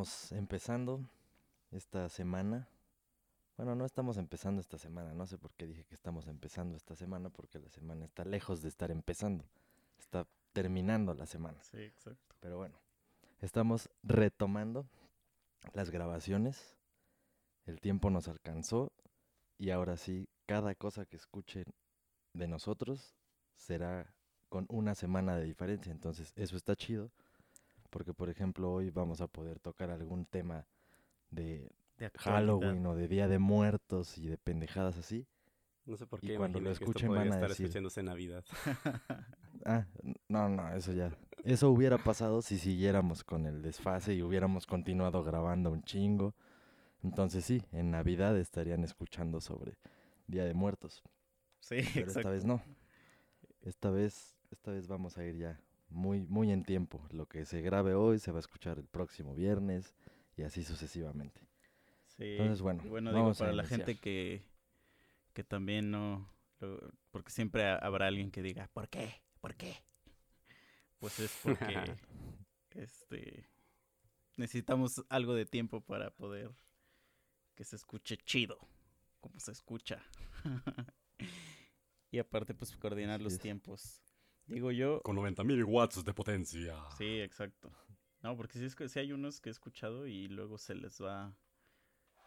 Estamos empezando esta semana. Bueno, no estamos empezando esta semana, no sé por qué dije que estamos empezando esta semana, porque la semana está lejos de estar empezando, está terminando la semana. Sí, exacto. Pero bueno, estamos retomando las grabaciones, el tiempo nos alcanzó y ahora sí, cada cosa que escuchen de nosotros será con una semana de diferencia, entonces eso está chido, porque por ejemplo hoy vamos a poder tocar algún tema de. Halloween o de Día de Muertos y de pendejadas así. No sé por Y qué cuando lo escuchen van a estar decir- escuchándose en Navidad. Ah, no, no, eso ya. Eso hubiera pasado si siguiéramos con el desfase y hubiéramos continuado grabando un chingo. Entonces sí, en Navidad estarían escuchando sobre Día de Muertos. Sí, Pero esta vez no. Esta vez, esta vez vamos a ir ya muy, muy en tiempo. Lo que se grabe hoy se va a escuchar el próximo viernes y así sucesivamente. Sí. Entonces, bueno, bueno, digo, vamos a para la gente que, que también no, lo- porque siempre ha- habrá alguien que diga, ¿por qué? ¿Por qué? Pues es porque, este, necesitamos algo de tiempo para poder que se escuche chido, como se escucha. y aparte, pues, coordinar Así los es. tiempos. Digo yo, Con 90.000 watts de potencia. Sí, exacto. No, porque sí, es que, sí hay unos que he escuchado y luego se les va,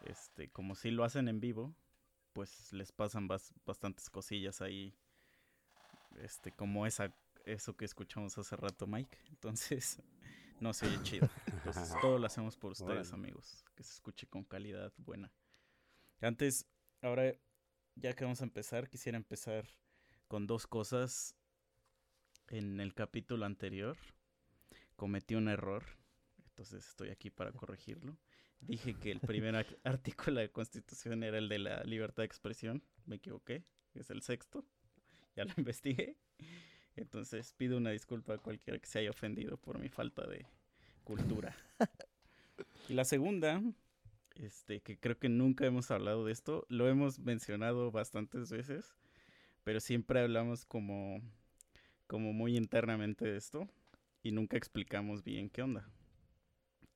este, como si lo hacen en vivo, pues les pasan bas- bastantes cosillas ahí, este, como esa, eso que escuchamos hace rato, Mike. Entonces, no se oye chido. Entonces, todo lo hacemos por ustedes, amigos, que se escuche con calidad buena. Antes, ahora, ya que vamos a empezar, quisiera empezar con dos cosas. En el capítulo anterior cometí un error, entonces estoy aquí para corregirlo. Dije que el primer artículo de la Constitución era el de la libertad de expresión, me equivoqué, es el sexto, ya lo investigué. Entonces pido una disculpa a cualquiera que se haya ofendido por mi falta de cultura. Y la segunda, este, que creo que nunca hemos hablado de esto, lo hemos mencionado bastantes veces, pero siempre hablamos como, como muy internamente esto y nunca explicamos bien qué onda.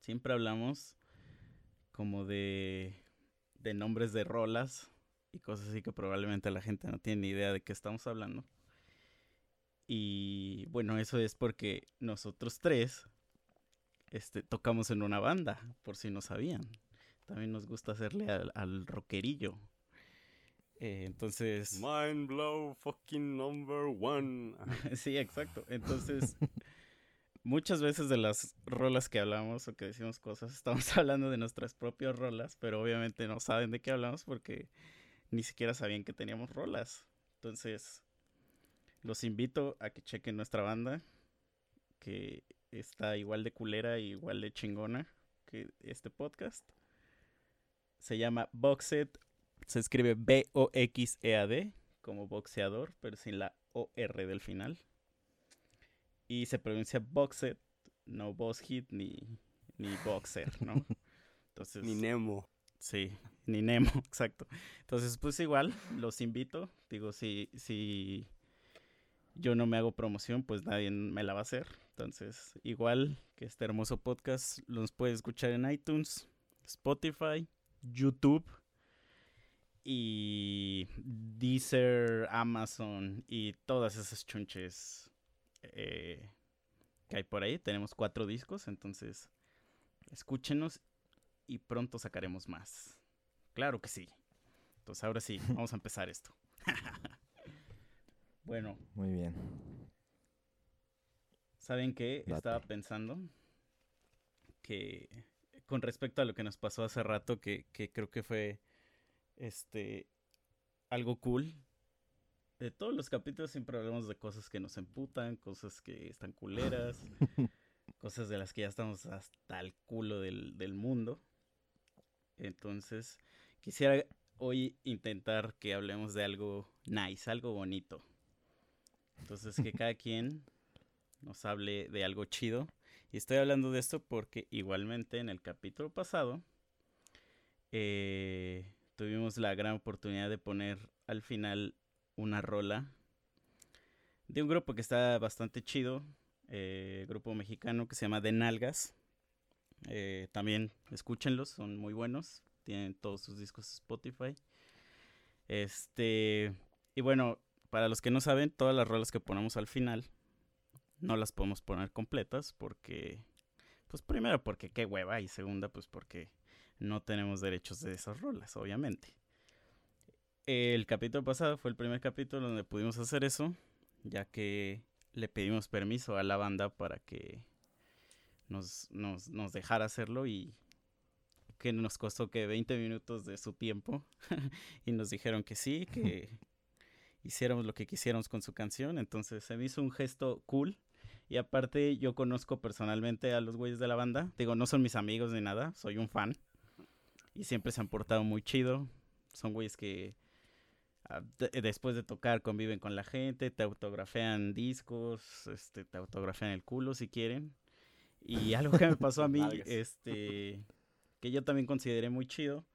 Siempre hablamos como de, de nombres de rolas y cosas así que probablemente la gente no tiene ni idea de qué estamos hablando. Y bueno, eso es porque nosotros tres este, tocamos en una banda, por si no sabían. También nos gusta hacerle al, al rockerillo. Eh, entonces... Mind blow fucking number one. Sí, exacto. Entonces, muchas veces de las rolas que hablamos o que decimos cosas, estamos hablando de nuestras propias rolas, pero obviamente no saben de qué hablamos porque ni siquiera sabían que teníamos rolas. Entonces, los invito a que chequen nuestra banda, que está igual de culera y igual de chingona que este podcast. Se llama Boxet, se escribe B-O-X-E-A-D, como boxeador, pero sin la O-R del final. Y se pronuncia Boxet, no Boss Hit ni, ni Boxer, ¿no? Entonces, Ni Nemo. Sí, ni Nemo, exacto. Entonces, pues igual, los invito. Digo, si, si yo no me hago promoción, pues nadie me la va a hacer. Entonces, igual que este hermoso podcast, los puedes escuchar en iTunes, Spotify, YouTube y Deezer, Amazon y todas esas chunches eh, que hay por ahí. Tenemos cuatro discos, entonces escúchenos y pronto sacaremos más. Claro que sí. Entonces ahora sí, vamos a empezar esto. bueno, Muy bien. ¿saben qué? Date. Estaba pensando que con respecto a lo que nos pasó hace rato, que, que creo que fue este algo cool. De todos los capítulos siempre hablamos de cosas que nos emputan, cosas que están culeras. cosas de las que ya estamos hasta el culo del, del mundo. Entonces, quisiera hoy intentar que hablemos de algo nice, algo bonito. Entonces, que cada quien nos hable de algo chido. Y estoy hablando de esto porque igualmente en el capítulo pasado eh, tuvimos la gran oportunidad de poner al final una rola de un grupo que está bastante chido, eh, grupo mexicano que se llama De Nalgas. Eh, también escúchenlos, son muy buenos, tienen todos sus discos Spotify. Este, y bueno, para los que no saben, todas las rolas que ponemos al final no las podemos poner completas porque, pues primero porque qué hueva y segunda pues porque no tenemos derechos de esas rolas, obviamente. El capítulo pasado fue el primer capítulo donde pudimos hacer eso, ya que le pedimos permiso a la banda para que nos, nos, nos dejara hacerlo y que nos costó que 20 minutos de su tiempo y nos dijeron que sí, que hiciéramos lo que quisiéramos con su canción. Entonces se me hizo un gesto cool. Y aparte yo conozco personalmente a los güeyes de la banda. Digo, no son mis amigos ni nada, soy un fan. Y siempre se han portado muy chido. Son güeyes que ah, de- después de tocar conviven con la gente, te autografean discos, este, te autografean el culo si quieren. Y algo que me pasó a mí, este, que yo también consideré muy chido,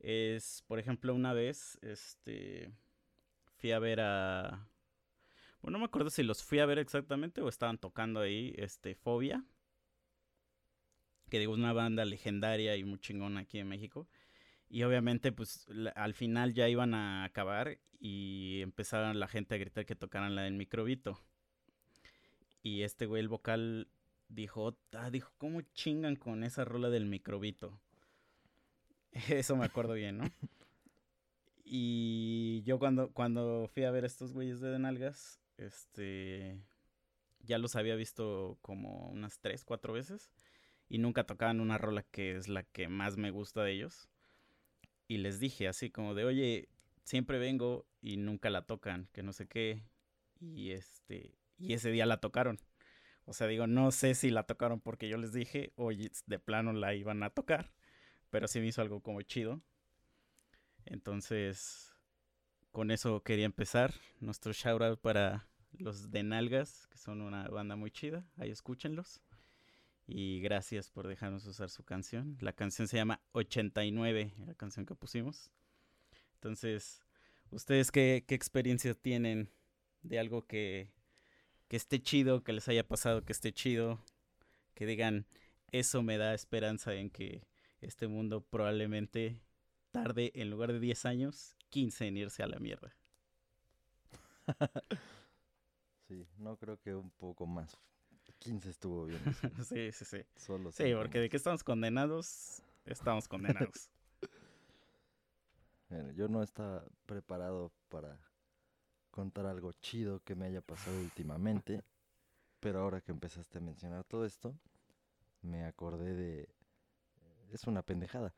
es, por ejemplo, una vez, este, fui a ver a, bueno, no me acuerdo si los fui a ver exactamente o estaban tocando ahí, este, Fobia, que digo, es una banda legendaria y muy chingona aquí en México. Y obviamente, pues al final ya iban a acabar y empezaron la gente a gritar que tocaran la del microbito. Y este güey, el vocal, dijo, ah, dijo, ¿cómo chingan con esa rola del microbito? Eso me acuerdo bien, ¿no? Y yo cuando, cuando fui a ver estos güeyes de Denalgas, este, ya los había visto como unas tres, cuatro veces. Y nunca tocaban una rola que es la que más me gusta de ellos. Y les dije así como de, oye, siempre vengo y nunca la tocan, que no sé qué. Y este, y ese día la tocaron. O sea, digo, no sé si la tocaron porque yo les dije, oye, de plano la iban a tocar. Pero sí me hizo algo como chido. Entonces, con eso quería empezar. Nuestro shout out para los de Nalgas, que son una banda muy chida. Ahí escúchenlos. Y gracias por dejarnos usar su canción. La canción se llama 89, la canción que pusimos. Entonces, ¿ustedes qué, qué experiencia tienen de algo que, que esté chido, que les haya pasado, que esté chido? Que digan, eso me da esperanza en que este mundo probablemente tarde, en lugar de 10 años, 15 en irse a la mierda. Sí, no creo que un poco más. 15 estuvo bien. sí, sí, sí. Solo Sí, porque de que estamos condenados, estamos condenados. Bueno, yo no estaba preparado para contar algo chido que me haya pasado últimamente, pero ahora que empezaste a mencionar todo esto, me acordé de... Es una pendejada,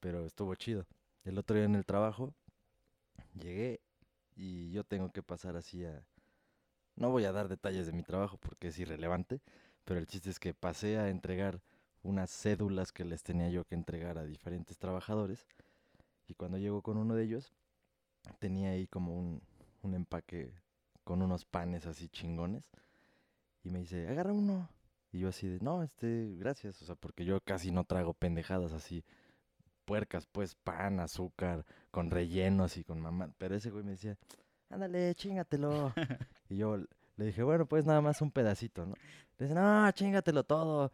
pero estuvo chido. El otro día en el trabajo llegué y yo tengo que pasar así a... No voy a dar detalles de mi trabajo porque es irrelevante, pero el chiste es que pasé a entregar unas cédulas que les tenía yo que entregar a diferentes trabajadores y cuando llego con uno de ellos, tenía ahí como un, un empaque con unos panes así chingones. Y me dice, agarra uno. Y yo así de, no, este, gracias. O sea, porque yo casi no trago pendejadas así puercas, pues pan, azúcar, con rellenos y con mamá. Pero ese güey me decía, ándale, chingatelo. y yo le dije, bueno, pues nada más un pedacito, ¿no? Le dice, no, chingatelo todo.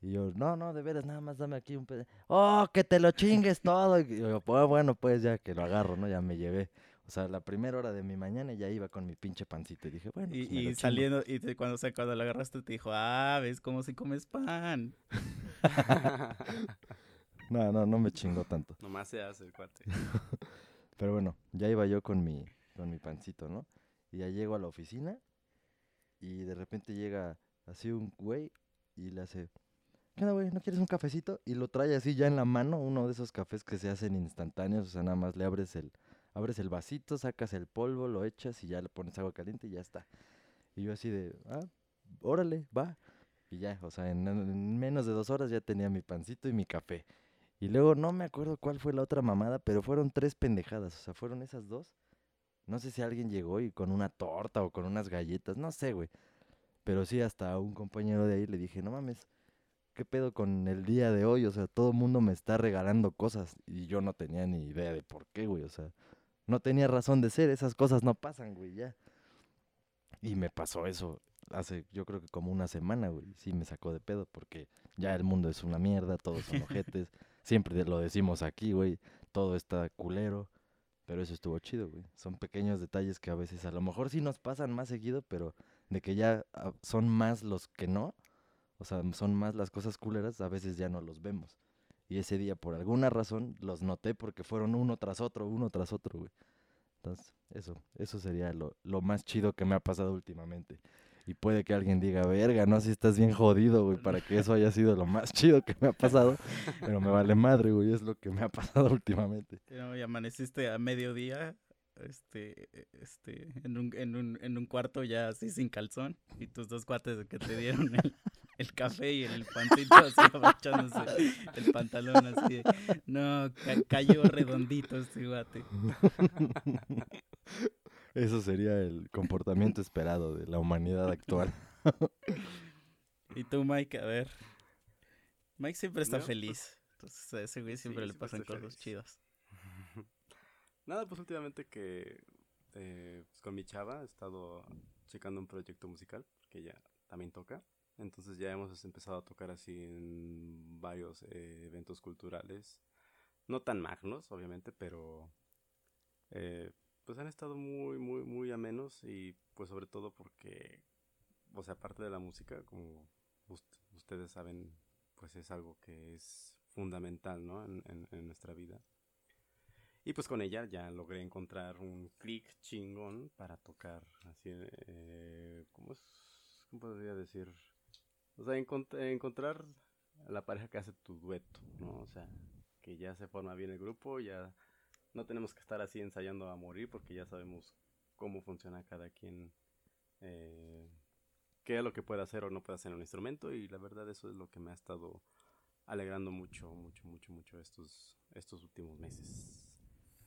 Y yo, no, no, de veras, nada más dame aquí un pedazo. Oh, que te lo chingues todo. Y yo, pues bueno, pues ya que lo agarro, ¿no? Ya me llevé. O sea, la primera hora de mi mañana ya iba con mi pinche pancito. Y dije, bueno, Y, pues y saliendo, y te- cuando, o sea, cuando lo agarraste te dijo, ah, ves cómo si comes pan. No, no, no me chingó tanto. Nomás se hace el cuate. Pero bueno, ya iba yo con mi, con mi pancito, ¿no? Y ya llego a la oficina y de repente llega así un güey y le hace, ¿qué onda, güey? ¿No quieres un cafecito? Y lo trae así ya en la mano, uno de esos cafés que se hacen instantáneos, o sea, nada más le abres el, abres el vasito, sacas el polvo, lo echas y ya le pones agua caliente y ya está. Y yo así de, ah, órale, va. Y ya, o sea, en, en menos de dos horas ya tenía mi pancito y mi café. Y luego no me acuerdo cuál fue la otra mamada, pero fueron tres pendejadas. O sea, fueron esas dos. No sé si alguien llegó y con una torta o con unas galletas, no sé, güey. Pero sí, hasta a un compañero de ahí le dije, no mames, ¿qué pedo con el día de hoy? O sea, todo el mundo me está regalando cosas y yo no tenía ni idea de por qué, güey. O sea, no tenía razón de ser, esas cosas no pasan, güey, ya. Y me pasó eso hace, yo creo que como una semana, güey. Sí me sacó de pedo porque ya el mundo es una mierda, todos son ojetes. Siempre lo decimos aquí, güey. Todo está culero. Pero eso estuvo chido, güey. Son pequeños detalles que a veces a lo mejor sí nos pasan más seguido, pero de que ya ah, son más los que no. O sea, son más las cosas culeras, a veces ya no los vemos. Y ese día, por alguna razón, los noté porque fueron uno tras otro, uno tras otro, güey. Entonces, eso, eso sería lo, lo más chido que me ha pasado últimamente. Y puede que alguien diga, verga, no, si estás bien jodido, güey, para que eso haya sido lo más chido que me ha pasado. Pero me vale madre, güey, es lo que me ha pasado últimamente. No, y amaneciste a mediodía, este, este, en un, en un, en un cuarto ya así sin calzón, y tus dos cuates que te dieron el, el café y el pancito así abachándose el pantalón así. No, ca- cayó redondito este guate. Eso sería el comportamiento esperado de la humanidad actual. Y tú, Mike, a ver. Mike siempre está No, pues, feliz. Entonces a ese güey siempre sí, le pasan cosas feliz. chidas. Nada, pues últimamente que eh, pues, con mi chava he estado checando un proyecto musical, que ella también toca. Entonces ya hemos empezado a tocar así en varios eh, eventos culturales. No tan magnos, obviamente, pero eh, pues han estado muy, muy, muy amenos y pues sobre todo porque, o sea, aparte de la música, como ust- ustedes saben, pues es algo que es fundamental, ¿no? En, en- nuestra vida. Y pues con ella ya logré encontrar un click chingón para tocar así, eh, ¿cómo es? ¿Cómo podría decir? O sea, encont- encontrar la pareja que hace tu dueto, ¿no? O sea, que ya se forma bien el grupo, ya no tenemos que estar así ensayando a morir porque ya sabemos cómo funciona cada quien, eh, qué es lo que puede hacer o no puede hacer en un instrumento y la verdad eso es lo que me ha estado alegrando mucho, mucho, mucho, mucho estos, estos últimos meses.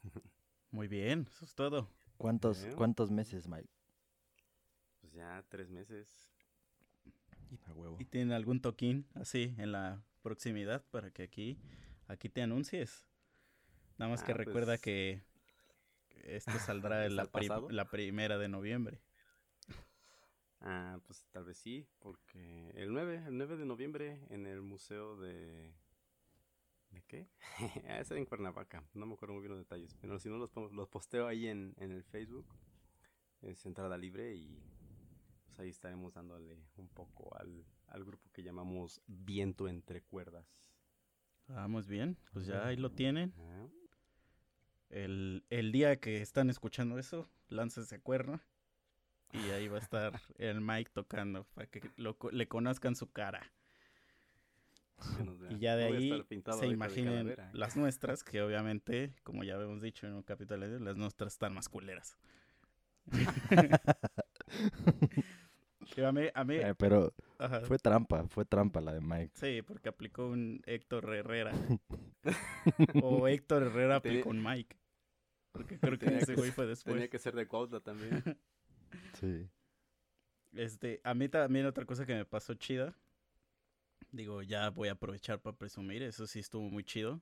Muy bien, eso es todo. ¿Cuántos. ¿Cuántos meses, Mike? Pues ya tres meses. A huevo. ¿Y tienen algún toquín así en la proximidad para que aquí, aquí te anuncies? Nada más que Ah, recuerda pues- que esto saldrá en ¿Está la, pri- pasado? la primera de noviembre. Ah, pues tal vez sí, porque el 9, el 9 de noviembre en el museo de... ¿De qué? ah, es en Cuernavaca, no me acuerdo muy bien los detalles, pero si no los, los posteo ahí en, en el Facebook, es entrada libre y pues ahí estaremos dándole un poco al, al grupo que llamamos Viento entre Cuerdas. Vamos bien, pues ya ahí lo tienen. El, el día que están escuchando eso, láncense a cuerno. Y ahí va a estar el Mike tocando para que lo le conozcan su cara. Y ya de No ahí se de imaginen calavera, ¿eh? las nuestras, que obviamente, como ya habíamos dicho en un capítulo, anterior, las nuestras están más culeras. A mí, a mí- Eh, pero ajá, fue trampa, fue trampa la de Mike. sí, porque aplicó un Héctor Herrera. o Héctor Herrera aplicó un Mike. Porque creo que Tenía ese que güey fue después. Tenía que ser de Cuautla también. Sí. Este, a mí también otra cosa que me pasó chida. Digo, ya voy a aprovechar para presumir, eso sí estuvo muy chido.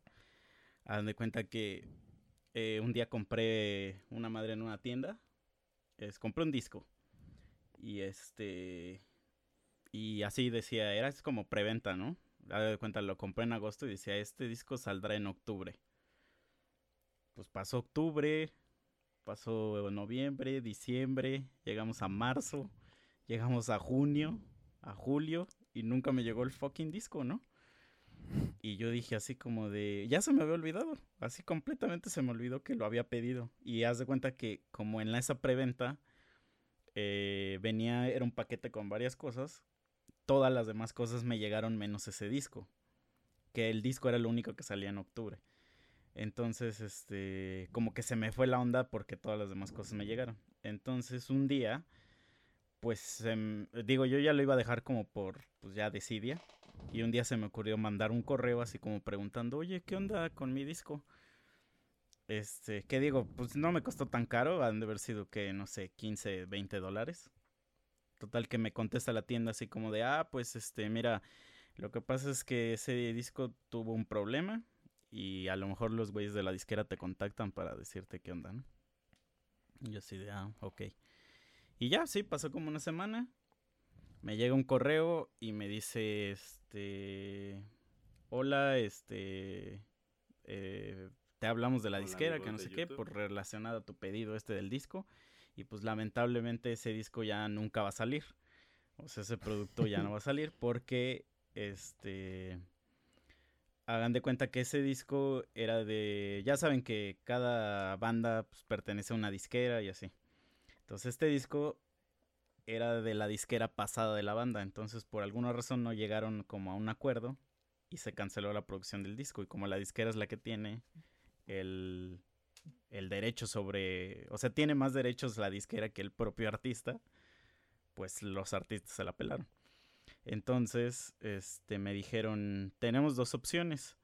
Hagan de cuenta que eh, un día compré una madre en una tienda. Es, compré un disco. Y este. Y así decía, era como preventa, ¿no? Hagan de cuenta, lo compré en agosto y decía, este disco saldrá en octubre. Pues pasó octubre, pasó noviembre, diciembre, llegamos a marzo. Llegamos a junio, a julio, y nunca me llegó el fucking disco, ¿no? Y yo dije así como de, ya se me había olvidado, así completamente se me olvidó que lo había pedido. Y haz de cuenta que como en esa preventa eh, venía, era un paquete con varias cosas, todas las demás cosas me llegaron menos ese disco, que el disco era lo único que salía en octubre. Entonces, este, como que se me fue la onda porque todas las demás cosas me llegaron. Entonces, un día pues em, digo, yo ya lo iba a dejar como por, pues ya decidia. Y un día se me ocurrió mandar un correo así como preguntando, oye, ¿qué onda con mi disco? Este, ¿qué digo? Pues no me costó tan caro, han de haber sido que, no sé, 15, 20 dólares. Total que me contesta la tienda así como de, ah, pues este, mira, lo que pasa es que ese disco tuvo un problema y a lo mejor los güeyes de la disquera te contactan para decirte qué onda, ¿no? Y yo así de, ah, ok. Y ya, sí, pasó como una semana. Me llega un correo y me dice, este, hola, este, eh, te hablamos de la disquera, que no sé qué, por relacionado a tu pedido este del disco. Y pues lamentablemente ese disco ya nunca va a salir. O sea, ese producto ya no va a salir porque, este, hagan de cuenta que ese disco era de, ya saben que cada banda pues, pertenece a una disquera y así. Entonces este disco era de la disquera pasada de la banda, entonces por alguna razón no llegaron como a un acuerdo y se canceló la producción del disco y como la disquera es la que tiene el, el derecho sobre, o sea, tiene más derechos la disquera que el propio artista, pues los artistas se la pelaron. Entonces, este, me dijeron, tenemos dos opciones.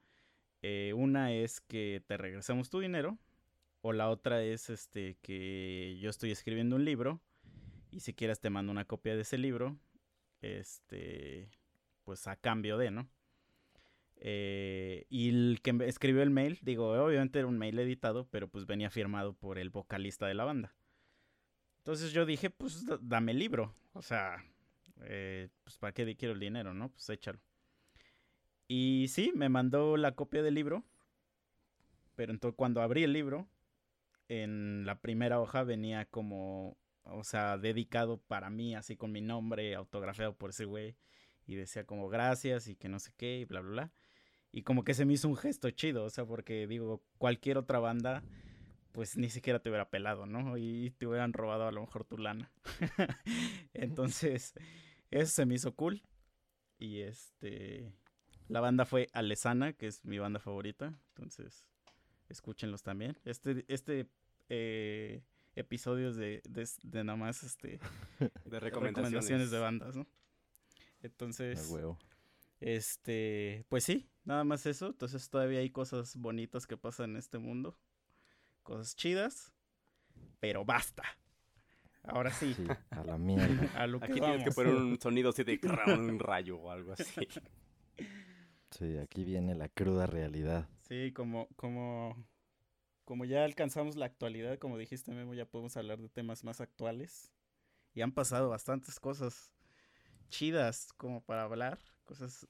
Eh, una es que te regresemos tu dinero o la otra es este que yo estoy escribiendo un libro y si quieres te mando una copia de ese libro, este, pues a cambio de, ¿no? Eh, y el que escribió el mail, digo, obviamente era un mail editado, pero pues venía firmado por el vocalista de la banda. Entonces yo dije, pues da- dame el libro, o sea, eh, pues para qué quiero el dinero, ¿no? Pues échalo. Y sí, me mandó la copia del libro, pero entonces cuando abrí el libro, en la primera hoja venía como, o sea, dedicado para mí, así con mi nombre, autografiado por ese güey, y decía como gracias y que no sé qué, y bla, bla, bla. Y como que se me hizo un gesto chido, o sea, porque digo, cualquier otra banda, pues ni siquiera te hubiera pelado, ¿no? Y te hubieran robado a lo mejor tu lana. Entonces, eso se me hizo cool. Y este, la banda fue Alesana, que es mi banda favorita. Entonces, escúchenlos también. Este, este eh, episodio es de, de, de nada más este, De recomendaciones. recomendaciones de bandas, ¿no? Entonces, huevo. este, pues sí, nada más eso. Entonces todavía hay cosas bonitas que pasan en este mundo. Cosas chidas. Pero basta. Ahora sí, Sí, a la mierda. a lo que Aquí tienes que poner un sonido así de un rayo o algo así. Sí, aquí viene la cruda realidad. Sí, como, como, como ya alcanzamos la actualidad, como dijiste, Memo, ya podemos hablar de temas más actuales. Y han pasado bastantes cosas chidas como para hablar, cosas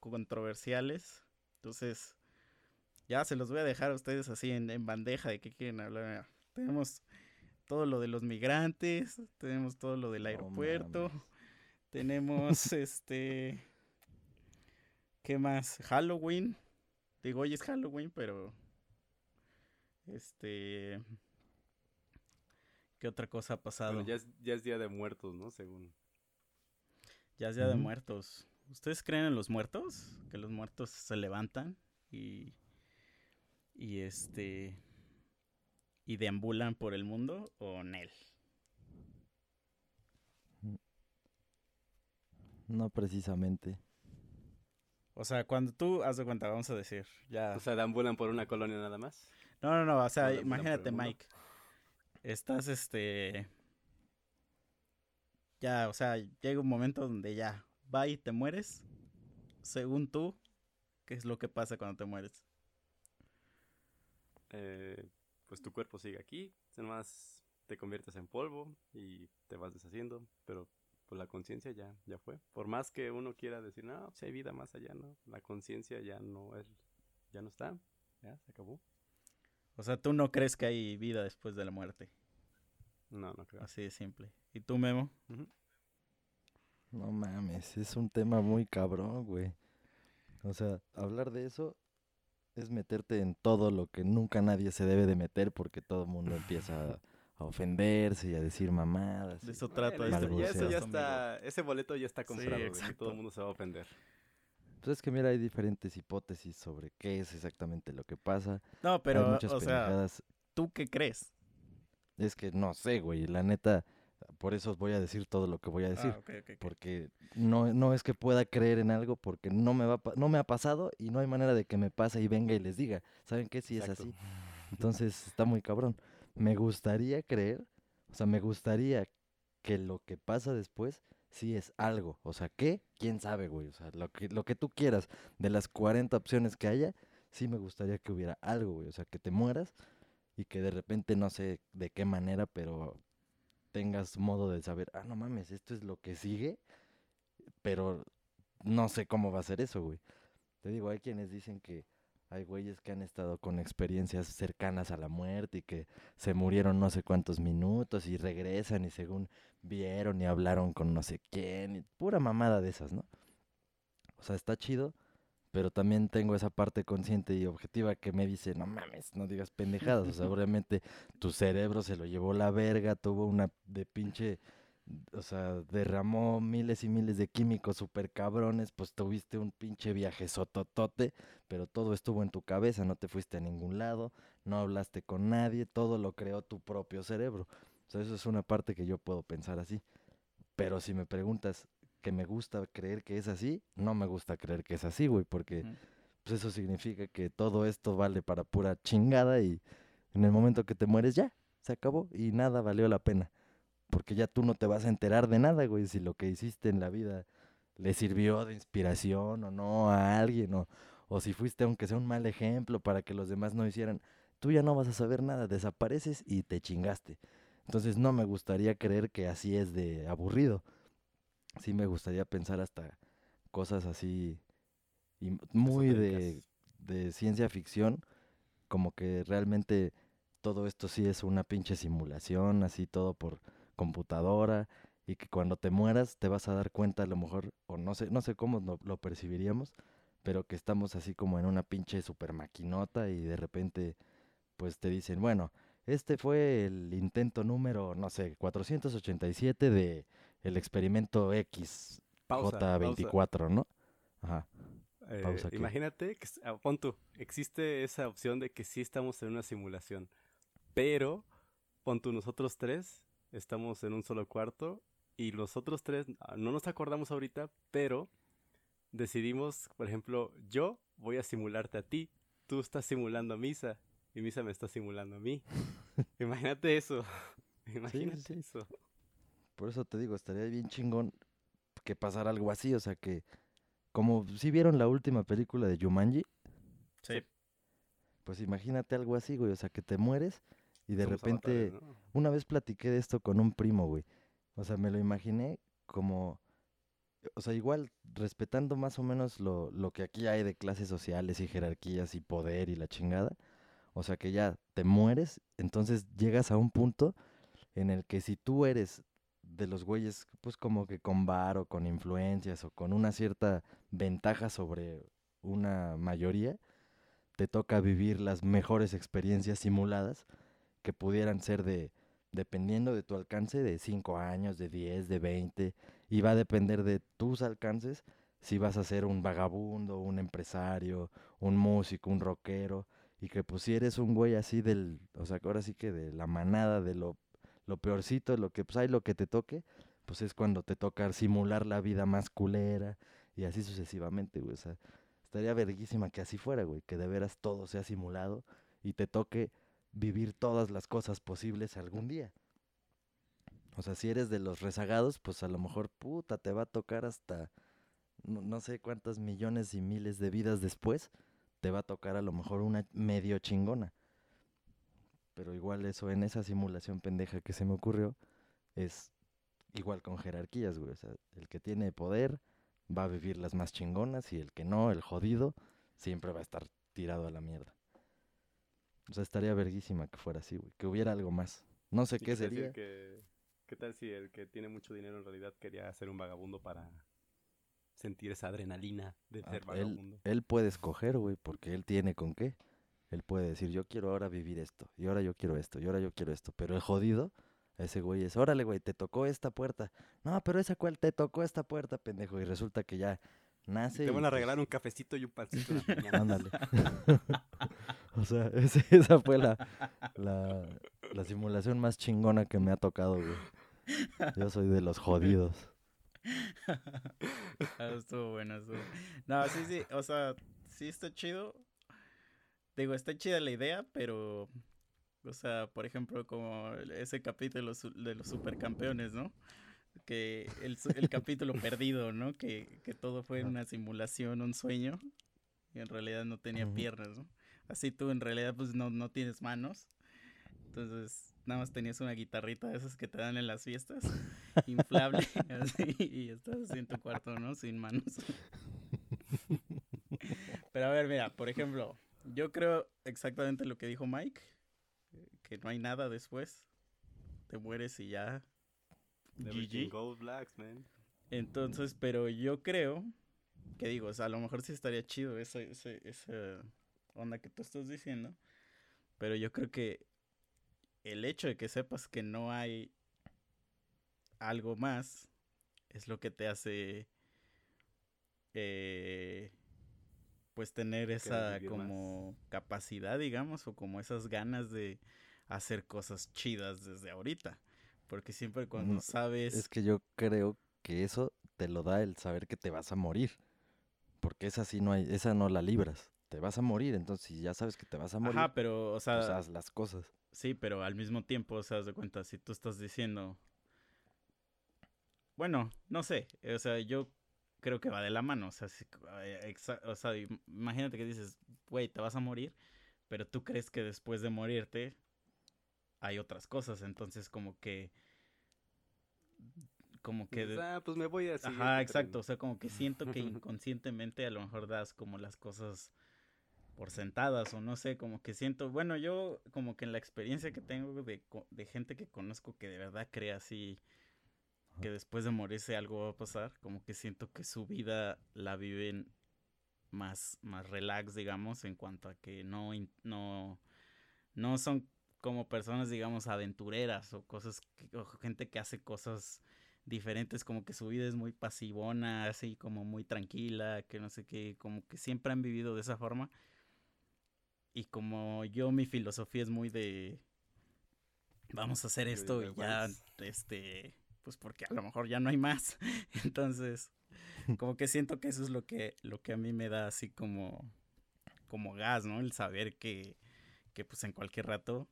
controversiales. Entonces, ya se los voy a dejar a ustedes así en, en bandeja de qué quieren hablar. Mira, Tenemos todo lo de los migrantes, tenemos todo lo del aeropuerto, tenemos este... ¿Qué más? Halloween. Digo, hoy es Halloween, pero. Este. ¿Qué otra cosa ha pasado? Bueno, ya es, ya es Día de Muertos, ¿no? Según. Ya es Día de. Muertos. ¿Ustedes creen en los muertos? Que los muertos se levantan y. Y este. Y deambulan por el mundo o Nel. No precisamente. O sea, cuando tú, haz de cuenta, vamos a decir, ya. O sea, deambulan por una colonia nada más. No, no, no, o sea, No imagínate. Mike. Estás, este... Ya, o sea, llega un momento donde ya, va y te mueres. Según tú, ¿qué es lo que pasa cuando te mueres? Eh, pues tu cuerpo sigue aquí. Nomás te conviertes en polvo y te vas deshaciendo. Pero pues la conciencia ya, ya fue. Por más que uno quiera decir, no, pues hay vida más allá, ¿no? La conciencia ya no es, ya no está. Ya, se acabó. O sea, tú no crees que hay vida después de la muerte. No, no creo. Así de simple. ¿Y tú, Memo? No mames, es un tema muy cabrón, güey. O sea, hablar de eso es meterte en todo lo que nunca nadie se debe de meter porque todo el mundo empieza a, a ofenderse y a decir mamadas. De eso trata Bueno, este eso- ya, está, ese boleto ya está Sí, comprado, exacto. todo el mundo se va a ofender. Pues es que mira, hay diferentes hipótesis sobre qué es exactamente lo que pasa. No, hay pero, muchas o sea, pendejadas. ¿tú qué crees? Es que no sé, güey, la neta, por eso voy a decir todo lo que voy a decir. Ah. Porque no, no es que pueda creer en algo porque no me, va, a pa- no me ha pasado y no hay manera de que me pase y venga y les diga. ¿Saben qué? Si es así. Entonces está muy cabrón. Me gustaría creer, o sea, me gustaría que lo que pasa después sí es algo. O sea, ¿qué? ¿Quién sabe, güey? O sea, lo que, lo que tú quieras de las 40 opciones que haya, sí me gustaría que hubiera algo, güey. O sea, que te mueras y que de repente no sé de qué manera, pero tengas modo de saber, ah, no mames, esto es lo que sigue, pero no sé cómo va a ser eso, güey. Te digo, hay quienes dicen que hay güeyes que han estado con experiencias cercanas a la muerte y que se murieron no sé cuántos minutos y regresan y según vieron y hablaron con no sé quién, y pura mamada de esas, ¿no? O sea, está chido, pero también tengo esa parte consciente y objetiva que me dice, no mames, no digas pendejadas, o sea, obviamente tu cerebro se lo llevó la verga, tuvo una de pinche, o sea, derramó miles y miles de químicos super cabrones, pues tuviste un pinche viaje sototote, pero todo estuvo en tu cabeza, no te fuiste a ningún lado, no hablaste con nadie, todo lo creó tu propio cerebro. O sea, eso es una parte que yo puedo pensar así. Pero si me preguntas que me gusta creer que es así, no me gusta creer que es así, güey, porque pues eso significa que todo esto vale para pura chingada y en el momento que te mueres ya, se acabó y nada valió la pena. Porque ya tú no te vas a enterar de nada, güey, si lo que hiciste en la vida le sirvió de inspiración o no a alguien, o, o si fuiste aunque sea un mal ejemplo para que los demás no hicieran, tú ya no vas a saber nada, desapareces y te chingaste. Entonces no me gustaría creer que así es de aburrido. Sí me gustaría pensar hasta cosas así y muy de, de ciencia ficción, como que realmente todo esto sí es una pinche simulación, así todo por computadora, y que cuando te mueras te vas a dar cuenta a lo mejor, o no sé, no sé cómo lo, lo percibiríamos, pero que estamos así como en una pinche super maquinota y de repente pues te dicen, bueno, este fue el intento número, no sé, 487 de el experimento X Pausa, pausa. J24, ¿no? Ajá. Eh, imagínate que, ah, pon tú, existe esa opción de que sí estamos en una simulación, pero pon tú, nosotros tres estamos en un solo cuarto y los otros tres ah, no nos acordamos ahorita, pero decidimos, por ejemplo, yo voy a simularte a ti, tú estás simulando a Misa y Misa me está simulando a mí. Imagínate eso, imagínate sí. eso. Por eso te digo, estaría bien chingón que pasara algo así, o sea que como si vieron la última película de Jumanji, Sí. pues imagínate algo así, güey, o sea que te mueres y de repente una vez platiqué de esto con un primo, güey. O sea, me lo imaginé como, o sea, igual respetando más o menos lo, lo que aquí hay de clases sociales y jerarquías y poder y la chingada. O sea, que ya te mueres, entonces llegas a un punto en el que si tú eres de los güeyes, pues como que con bar o con influencias o con una cierta ventaja sobre una mayoría, te toca vivir las mejores experiencias simuladas que pudieran ser de, dependiendo de tu alcance, de 5 años, de 10, de 20, y va a depender de tus alcances si vas a ser un vagabundo, un empresario, un músico, un rockero, y que pues si eres un güey así del, o sea, ahora sí que de la manada, de lo, lo peorcito, lo que pues hay lo que te toque, pues es cuando te toca simular la vida más culera, y así sucesivamente, güey, o sea, estaría verguísima que así fuera, güey, que de veras todo sea simulado y te toque vivir todas las cosas posibles algún día. O sea, si eres de los rezagados, pues a lo mejor, puta, te va a tocar hasta no, no sé cuántas millones y miles de vidas después, te va a tocar a lo mejor una medio chingona. Pero igual eso en esa simulación pendeja que se me ocurrió es igual con jerarquías, güey. O sea, el que tiene poder va a vivir las más chingonas y el que no, el jodido, siempre va a estar tirado a la mierda. O sea, estaría verguísima que fuera así, güey. Que hubiera algo más. No sé ¿Y qué sería. que- ¿Qué tal si el que tiene mucho dinero en realidad quería ser un vagabundo para sentir esa adrenalina de Ah, ser él, vagabundo? él puede escoger, güey, porque él tiene con qué. Él puede decir, yo quiero ahora vivir esto, y ahora yo quiero esto, y ahora yo quiero esto. Pero el jodido, ese güey es, órale, güey, te tocó esta puerta. No, pero esa cual te tocó esta puerta, pendejo. Y resulta que ya nace. Te y, van a pues, regalar un cafecito y un pancito la mañana. Ándale. o sea, ese- esa fue la, la, la simulación más chingona que me ha tocado, güey. Yo soy de los jodidos. Ah, estuvo bueno, estuvo. No, sí, sí, o sea, sí está chido. Digo, está chida la idea, pero, o sea, por ejemplo, como ese capítulo de los supercampeones, ¿no? Que el, el capítulo perdido, ¿no? Que, que todo fue una simulación, un sueño, y en realidad no tenía piernas, ¿no? Así tú en realidad pues no, no tienes manos. Entonces, nada más tenías una guitarrita de esas que te dan en las fiestas, inflable, así, y estás así en tu cuarto, ¿no? Sin manos. Pero a ver, mira, por ejemplo, yo creo exactamente lo que dijo Mike, eh, que no hay nada después. Te mueres y ya. GG. goes blacks, man. Entonces, pero yo creo que digo, o sea, a lo mejor sí estaría chido esa, esa, esa onda que tú estás diciendo. Pero yo creo que el hecho de que sepas que no hay algo más es lo que te hace eh, pues tener esa más. como capacidad, digamos, o como esas ganas de hacer cosas chidas desde ahorita. Porque siempre cuando No, sabes... Es que yo creo que eso te lo da el saber que te vas a morir. Porque esa sí no hay, esa no la libras. Te vas a morir, entonces si ya sabes que te vas a morir, Ajá, pero, o sea, pues haz las cosas. sí, pero al mismo tiempo, o sea, haz de cuenta, si tú estás diciendo, bueno, no sé, o sea, yo creo que va de la mano, o sea, si- eh, o sea, imagínate que dices, güey, te vas a morir, pero tú crees que después de morirte hay otras cosas, entonces como que, como que, ah, pues me voy a Ajá, exacto. tren". O sea, como que siento que inconscientemente a lo mejor das como las cosas por sentadas o no sé, como que siento, bueno, yo como que en la experiencia que tengo de, de gente que conozco que de verdad cree así, que después de morirse algo va a pasar, como que siento que su vida la viven más, más relax, digamos, en cuanto a que no, no, no son como personas, digamos, aventureras o cosas, que- o gente que hace cosas diferentes, como que su vida es muy pasivona, así como muy tranquila, que no sé qué, como que siempre han vivido de esa forma. Y como yo, mi filosofía es muy de, vamos a hacer esto y ya, este, pues porque a lo mejor ya no hay más. Entonces, como que siento que eso es lo que, lo que a mí me da así como, como gas, ¿no? El saber que, que pues en cualquier rato,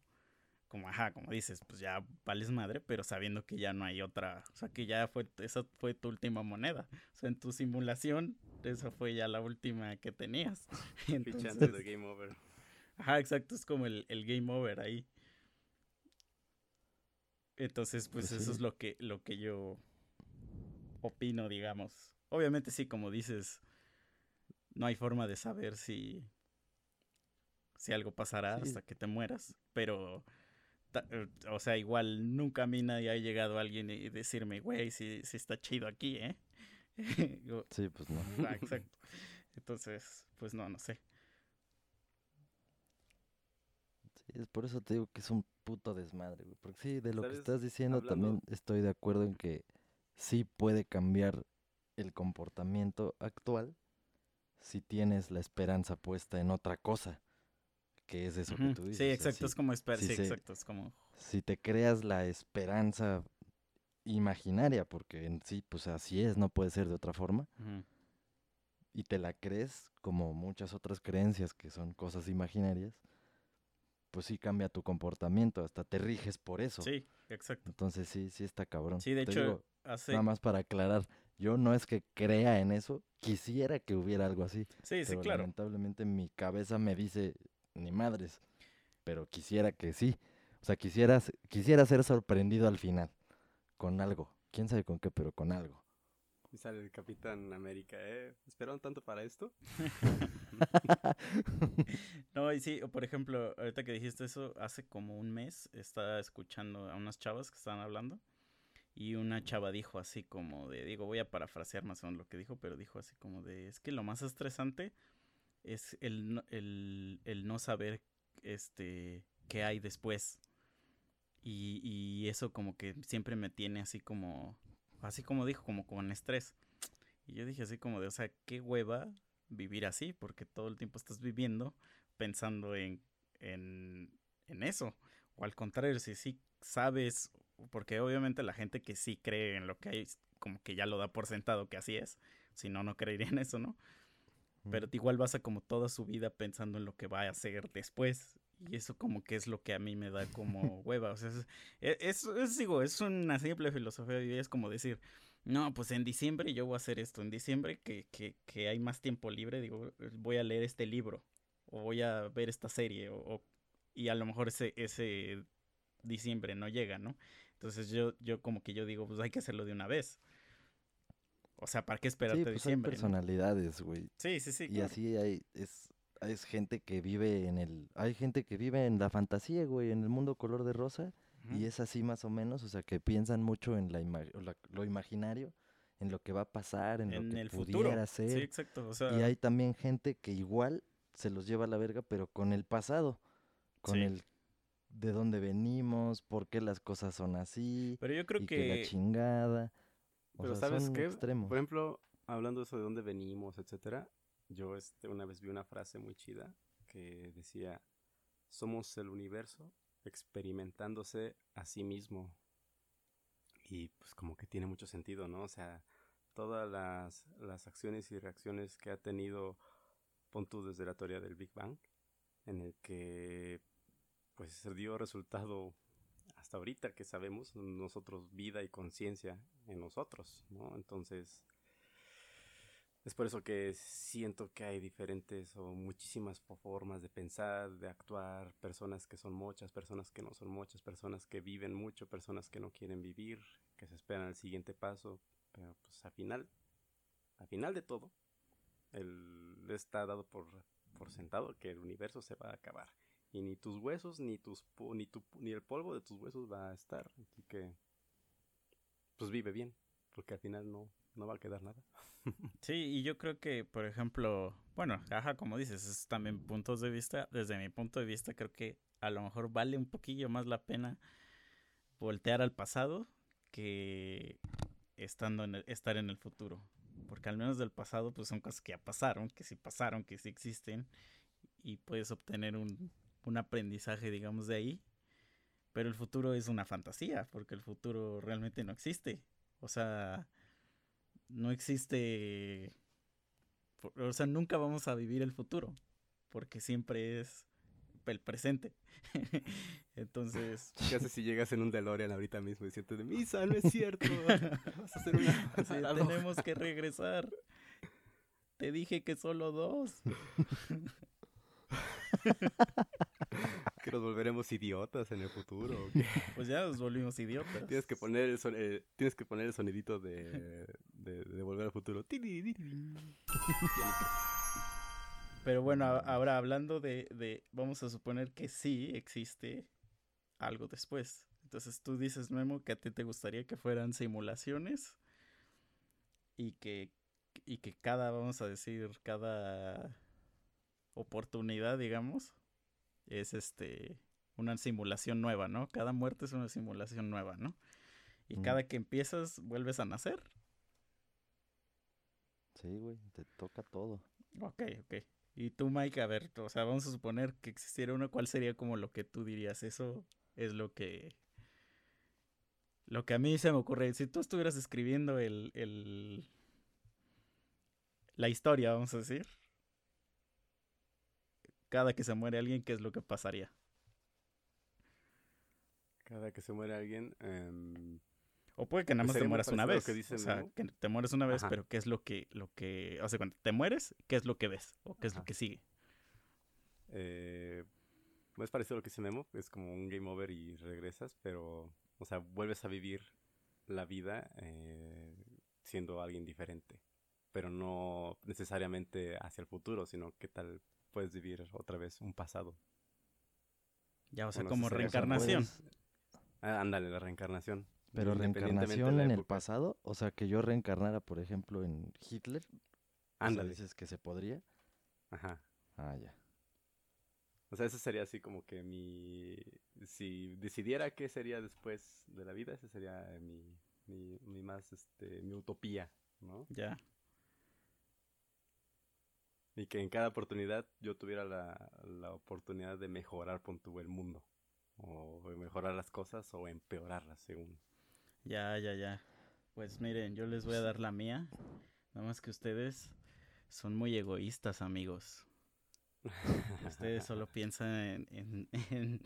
como ajá, como dices, pues ya vales madre, pero sabiendo que ya no hay otra, o sea que ya fue, esa fue tu última moneda. O sea, en tu simulación, esa fue ya la última que tenías. Fichando Entonces, de game over. Ajá, exacto, es como el, el game over ahí. Entonces, pues Pues eso sí. es lo que, lo que yo opino, digamos. Obviamente sí, como dices, no hay forma de saber si, si algo pasará Sí. hasta que te mueras, pero, eh, o sea, igual nunca a mí nadie ha llegado alguien y decirme, güey, si, si está chido aquí, ¿eh? Sí, pues no. ah, exacto. Entonces, pues no, no sé. Sí, es por eso te digo que es un puto desmadre, güey. Porque sí, de lo que estás diciendo Hablando- también estoy de acuerdo en que sí puede cambiar el comportamiento actual si tienes la esperanza puesta en otra cosa, que es eso que tú dices. Sí, o sea, exacto, si- es como esperar, sí sí, se- exacto, es como... si te creas la esperanza imaginaria, porque en sí, pues así es, no puede ser de otra forma, y te la crees como muchas otras creencias que son cosas imaginarias, pues sí cambia tu comportamiento, hasta te riges por eso. Sí, exacto. Entonces sí, sí está cabrón. Sí, de Te hecho, digo, hace... nada más para aclarar, yo no es que crea en eso, quisiera que hubiera algo así, Sí, sí, claro. lamentablemente mi cabeza me dice ni madres, pero quisiera que sí. O sea, quisiera, quisiera ser sorprendido al final con algo. Quién sabe con qué, pero con algo. Y sale el Capitán América, ¿eh? ¿Esperaron tanto para esto? No, y sí, por ejemplo, ahorita que dijiste eso, hace como un mes estaba escuchando a unas chavas que estaban hablando y una chava dijo así como de, digo, voy a parafrasear más o menos lo que dijo, pero dijo así como de, es que lo más estresante es el, no- el, el no saber este qué hay después. Y, y eso como que siempre me tiene así como, así como dijo, como con estrés. Y yo dije así como de, o sea, qué hueva vivir así, porque todo el tiempo estás viviendo pensando en, en, en eso. O al contrario, si sí sabes porque obviamente la gente que sí cree en lo que hay, como que ya lo da por sentado que así es, si no, no creería en eso, ¿no? Pero igual basa como toda su vida pensando en lo que va a hacer después. Y eso como que es lo que a mí me da como hueva. O sea, es, e, es, es- digo, es una simple filosofía de vida. Es como decir, no, pues en diciembre yo voy a hacer esto. En diciembre que, que, que hay más tiempo libre, digo, voy a leer este libro. O voy a ver esta serie. O, o- y a lo mejor ese, ese diciembre no llega, ¿no? Entonces yo, yo como que yo digo, pues hay que hacerlo de una vez. O sea, ¿para qué esperarte Sí, pues hay diciembre? no? personalidades, güey. Sí, sí, sí. Y claro. así hay, es, es gente que vive en el, hay gente que vive en la fantasía, güey, en el mundo color de rosa, y es así más o menos, o sea, que piensan mucho en la, ima- o la- lo imaginario, en lo que va a pasar, en, en lo que el pudiera futuro. ser. Sí, exacto. O sea, Y hay también gente que igual se los lleva a la verga, pero con el pasado, con Sí. el de dónde venimos, por qué las cosas son así, pero yo creo y que, la chingada. O Pero sea, ¿sabes son qué? extremos. Por ejemplo, hablando de eso de dónde venimos, etcétera, yo este, una vez vi una frase muy chida que decía, somos el universo experimentándose a sí mismo. Y pues como que tiene mucho sentido, ¿no? O sea, todas las, las acciones y reacciones que ha tenido, pon tú desde la teoría del Big Bang, en el que pues dio resultado hasta ahorita que sabemos nosotros vida y conciencia en nosotros, ¿no? Entonces, es por eso que siento que hay diferentes o muchísimas fo- formas de pensar, de actuar, personas que son muchas, personas que no son muchas, personas que viven mucho, personas que no quieren vivir, que se esperan el siguiente paso, pero pues al final, al final de todo, el, está dado por, por sentado que el universo se va a acabar. Y ni tus huesos ni tus ni tu ni el polvo de tus huesos va a estar. Así que pues vive bien porque al final no no va a quedar nada sí, y yo creo que, por ejemplo, bueno, ajá, como dices, es también puntos de vista. Desde mi punto de vista, creo que a lo mejor vale un poquillo más la pena voltear al pasado que estando en el- estar en el futuro. Porque al menos del pasado, pues son cosas que ya pasaron, que sí pasaron, que sí existen. Y puedes obtener un, un aprendizaje, digamos, de ahí. Pero el futuro es una fantasía, porque el futuro realmente no existe. O sea, no existe... O sea, nunca vamos a vivir el futuro, porque siempre es el presente. Entonces, ¿Qué haces si llegas en un DeLorean ahorita mismo y sientes de misa? No es cierto. Vas a hacer una así, paradoja". tenemos que regresar. Te dije que solo dos. que nos volveremos idiotas en el futuro. Pues ya nos volvimos idiotas. Tienes que poner el, son- eh, tienes que poner el sonidito de, de, de volver al futuro. Pero bueno, ahora hablando de, de, vamos a suponer que sí existe algo después. Entonces tú dices, Memo, que a ti te gustaría que fueran simulaciones y que, y que cada, vamos a decir, cada oportunidad, digamos, es este una simulación nueva, ¿no? Cada muerte es una simulación nueva, ¿no? Y Mm. cada que empiezas vuelves a nacer. Sí, güey, te toca todo. Ok, ok. Y tú, Mike, a ver, o sea, vamos a suponer que existiera uno, ¿cuál sería como lo que tú dirías? Eso es lo que... Lo que a mí se me ocurre. Si tú estuvieras escribiendo el... el la historia, vamos a decir. Cada que se muere alguien, ¿qué es lo que pasaría? Cada que se muere alguien, em, O puede que nada Pues más te mueras una vez. que dice o sea, Memo. que te mueres una vez, Ajá. pero ¿qué es lo que... lo que O sea, cuando te mueres, ¿qué es lo que ves? ¿O qué es lo que sigue? eh, es parecido a lo que dice Memo, es como un game over y regresas, pero, o sea, vuelves a vivir la vida eh, siendo alguien diferente, pero no necesariamente hacia el futuro, sino que tal puedes vivir otra vez un pasado. Ya, o sea, Bueno, como reencarnación. Puedes- Ah, ándale, la reencarnación. Pero reencarnación en el pasado, o sea, que yo reencarnara, por ejemplo, en Hitler. O sea, Ándale. dices que se podría. Ajá. Ah, ya. O sea, ese sería así como que mi... Si decidiera qué sería después de la vida, ese sería mi, mi, mi más, este, mi utopía, ¿no? Ya. Y que en cada oportunidad yo tuviera la, la oportunidad de mejorar, pon tú, el mundo. o mejorar las cosas o empeorarlas según. Ya, ya, ya. Pues miren, yo les voy a dar la mía. Nada más que ustedes son muy egoístas, amigos. Ustedes solo piensan en, en, en,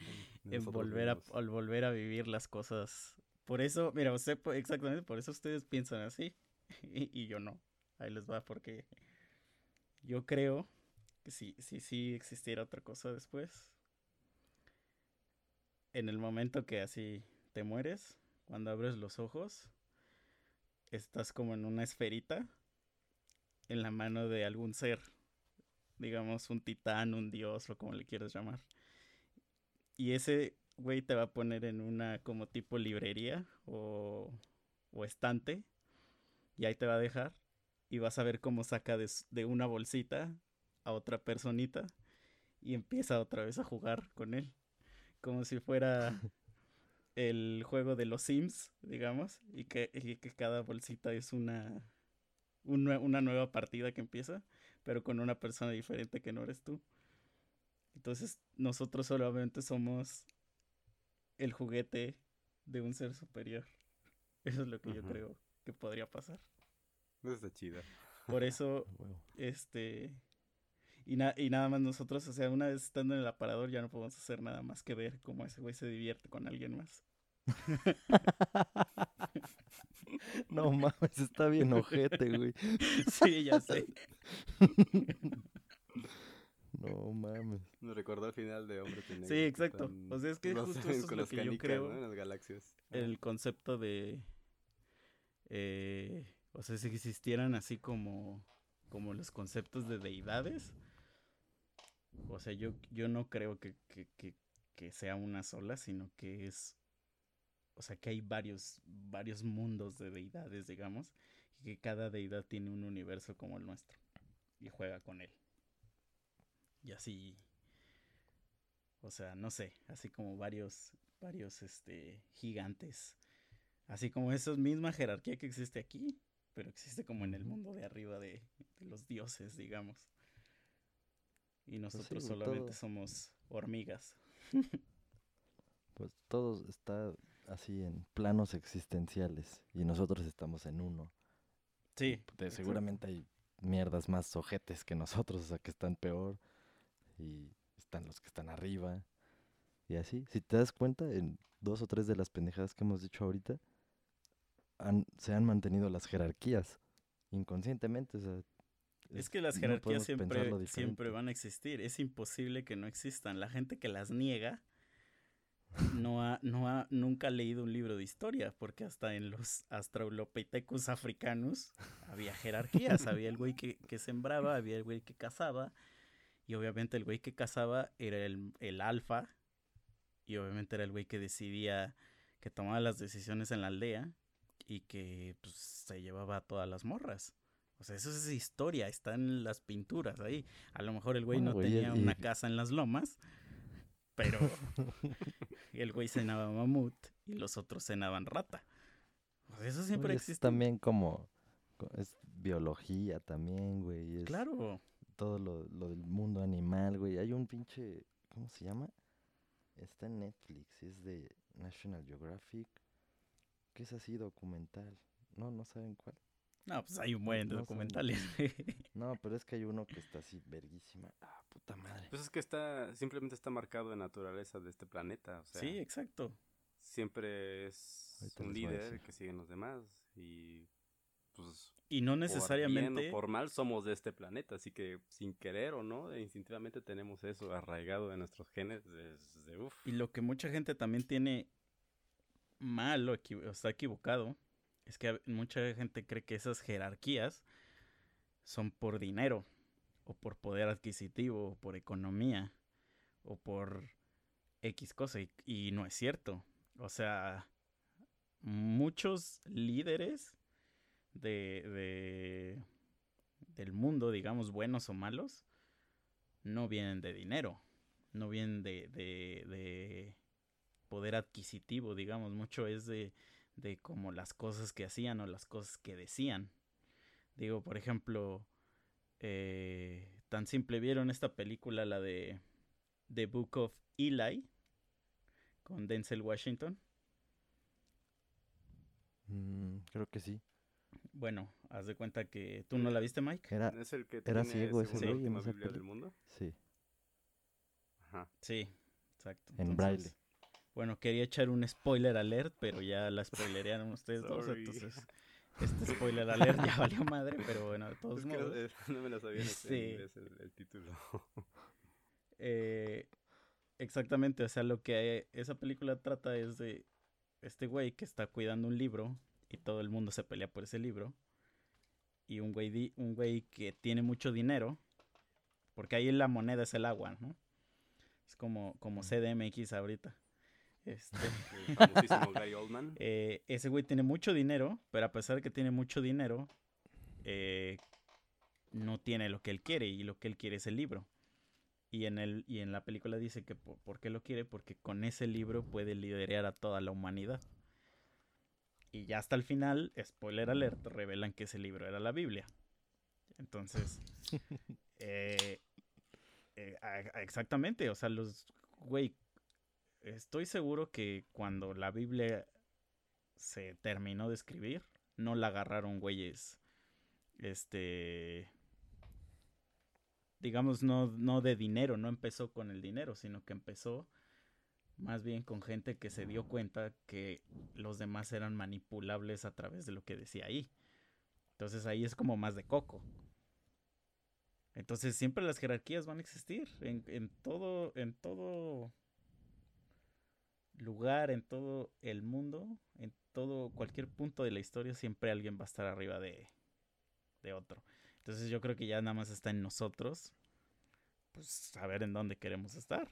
en volver, a, al volver a vivir las cosas. Por eso, mira, usted, exactamente, por eso ustedes piensan así y, y yo no. Ahí les va, porque yo creo que si, si, si existiera otra cosa después, en el momento que así te mueres, cuando abres los ojos, estás como en una esferita en la mano de algún ser, digamos un titán, un dios o como le quieras llamar. Y ese güey te va a poner en una como tipo librería o, o estante y ahí te va a dejar y vas a ver cómo saca de, de una bolsita a otra personita y empieza otra vez a jugar con él. Como si fuera el juego de los Sims, digamos, y que, y que cada bolsita es una, una, una nueva partida que empieza, pero con una persona diferente que no eres tú. Entonces nosotros solamente somos el juguete de un ser superior. Eso es lo que uh -huh. yo creo que podría pasar. Eso está chido. Por eso, este, y, na y nada más nosotros, o sea, una vez estando en el aparador ya no podemos hacer nada más que ver cómo ese güey se divierte con alguien más. no mames, está bien ojete, güey. Sí, ya sé. no mames. Me recordó al final de Hombre Tenegro. Sí, exacto. Tan... O sea, es que justo eso es lo que canicas, yo creo. ¿no? En las galaxias. El concepto de... Eh, o sea, si existieran así como, como los conceptos de deidades, o sea, yo, yo no creo que, que, que, que, sea una sola, sino que es, o sea, que hay varios, varios mundos de deidades, digamos, y que cada deidad tiene un universo como el nuestro y juega con él. Y así, o sea, no sé, así como varios, varios, este, gigantes, así como esa misma jerarquía que existe aquí, pero existe como en el mundo de arriba de, de los dioses, digamos. Y nosotros pues sí, solamente todo... somos hormigas. pues todo está así en planos existenciales y nosotros estamos en uno. Sí. De, seguramente hay mierdas más ojetes que nosotros, o sea, que están peor y están los que están arriba. Y así, si te das cuenta, en dos o tres de las pendejadas que hemos dicho ahorita, han, se han mantenido las jerarquías inconscientemente. O sea, es que las jerarquías no siempre, siempre van a existir. Es imposible que no existan. La gente que las niega no ha, no ha nunca ha leído un libro de historia, porque hasta en los Australopithecus africanos había jerarquías. había el güey que, que, sembraba, había el güey que cazaba, y obviamente el güey que cazaba era el, el alfa, y obviamente era el güey que decidía, que tomaba las decisiones en la aldea, y que pues, se llevaba a todas las morras. O sea, eso es historia, está en las pinturas ahí. A lo mejor el güey no tenía una casa en las lomas, pero el güey cenaba mamut y los otros cenaban rata. O sea, eso siempre existe. Es también como, es biología también, güey. Es claro. Todo lo, lo del mundo animal, güey. Hay un pinche, ¿cómo se llama? Está en Netflix, es de National Geographic. ¿Qué es así documental? No, no saben cuál. No, pues hay un buen de no documentales. no, pero es que hay uno que está así verguísima. Ah, puta madre. Pues es que está, simplemente está marcado en naturaleza de este planeta. O sea, sí, exacto. Siempre es un líder que siguen los demás. Y pues. Y no necesariamente. Por, bien o por mal somos de este planeta. Así que sin querer o no, instintivamente tenemos eso arraigado en nuestros genes. Desde, uf. Y lo que mucha gente también tiene mal o, equiv o está equivocado es que mucha gente cree que esas jerarquías son por dinero, o por poder adquisitivo, o por economía, o por X cosa, y, no es cierto. O sea, muchos líderes de, de, del mundo, digamos, buenos o malos, no vienen de dinero, no vienen de, de, de poder adquisitivo, digamos, mucho es de de como las cosas que hacían o las cosas que decían. Digo, por ejemplo, eh, tan simple, ¿vieron esta película, la de The Book of Eli? con Denzel Washington. Mm, creo que sí. Bueno, haz de cuenta que tú no la viste, Mike. Era, ¿Es el que era ciego ese esa Biblia del mundo? sí, Ajá. Sí, exacto. en braille. Bueno, quería echar un spoiler alert, pero ya la spoilerearon ustedes dos, entonces este spoiler alert ya valió madre, pero bueno, de todos Es que modos. no, no me lo sabía Sí. el, el título. eh, exactamente, o sea, lo que esa película trata es de este güey que está cuidando un libro y todo el mundo se pelea por ese libro. Y un güey, di- un güey que tiene mucho dinero, porque ahí la moneda es el agua, ¿no? Es como, como CDMX ahorita. Este, El famosísimo Gary Oldman. eh, ese güey tiene mucho dinero, pero a pesar de que tiene mucho dinero, eh, no tiene lo que él quiere y lo que él quiere es el libro. Y en, el, y en la película dice que por, ¿por qué lo quiere? Porque con ese libro puede liderar a toda la humanidad. Y ya hasta el final, spoiler alert, revelan que ese libro era la Biblia. Entonces, eh, eh, a- a- exactamente, o sea, los, güey, estoy seguro que cuando la Biblia se terminó de escribir, no la agarraron güeyes, este, digamos, no, no de dinero, no empezó con el dinero, sino que empezó más bien con gente que se dio cuenta que los demás eran manipulables a través de lo que decía ahí. Entonces ahí es como más de coco. Entonces siempre las jerarquías van a existir en, en todo, en todo lugar, en todo el mundo, en todo cualquier punto de la historia, siempre alguien va a estar arriba de, de otro. Entonces yo creo que ya nada más está en nosotros, pues saber en dónde queremos estar.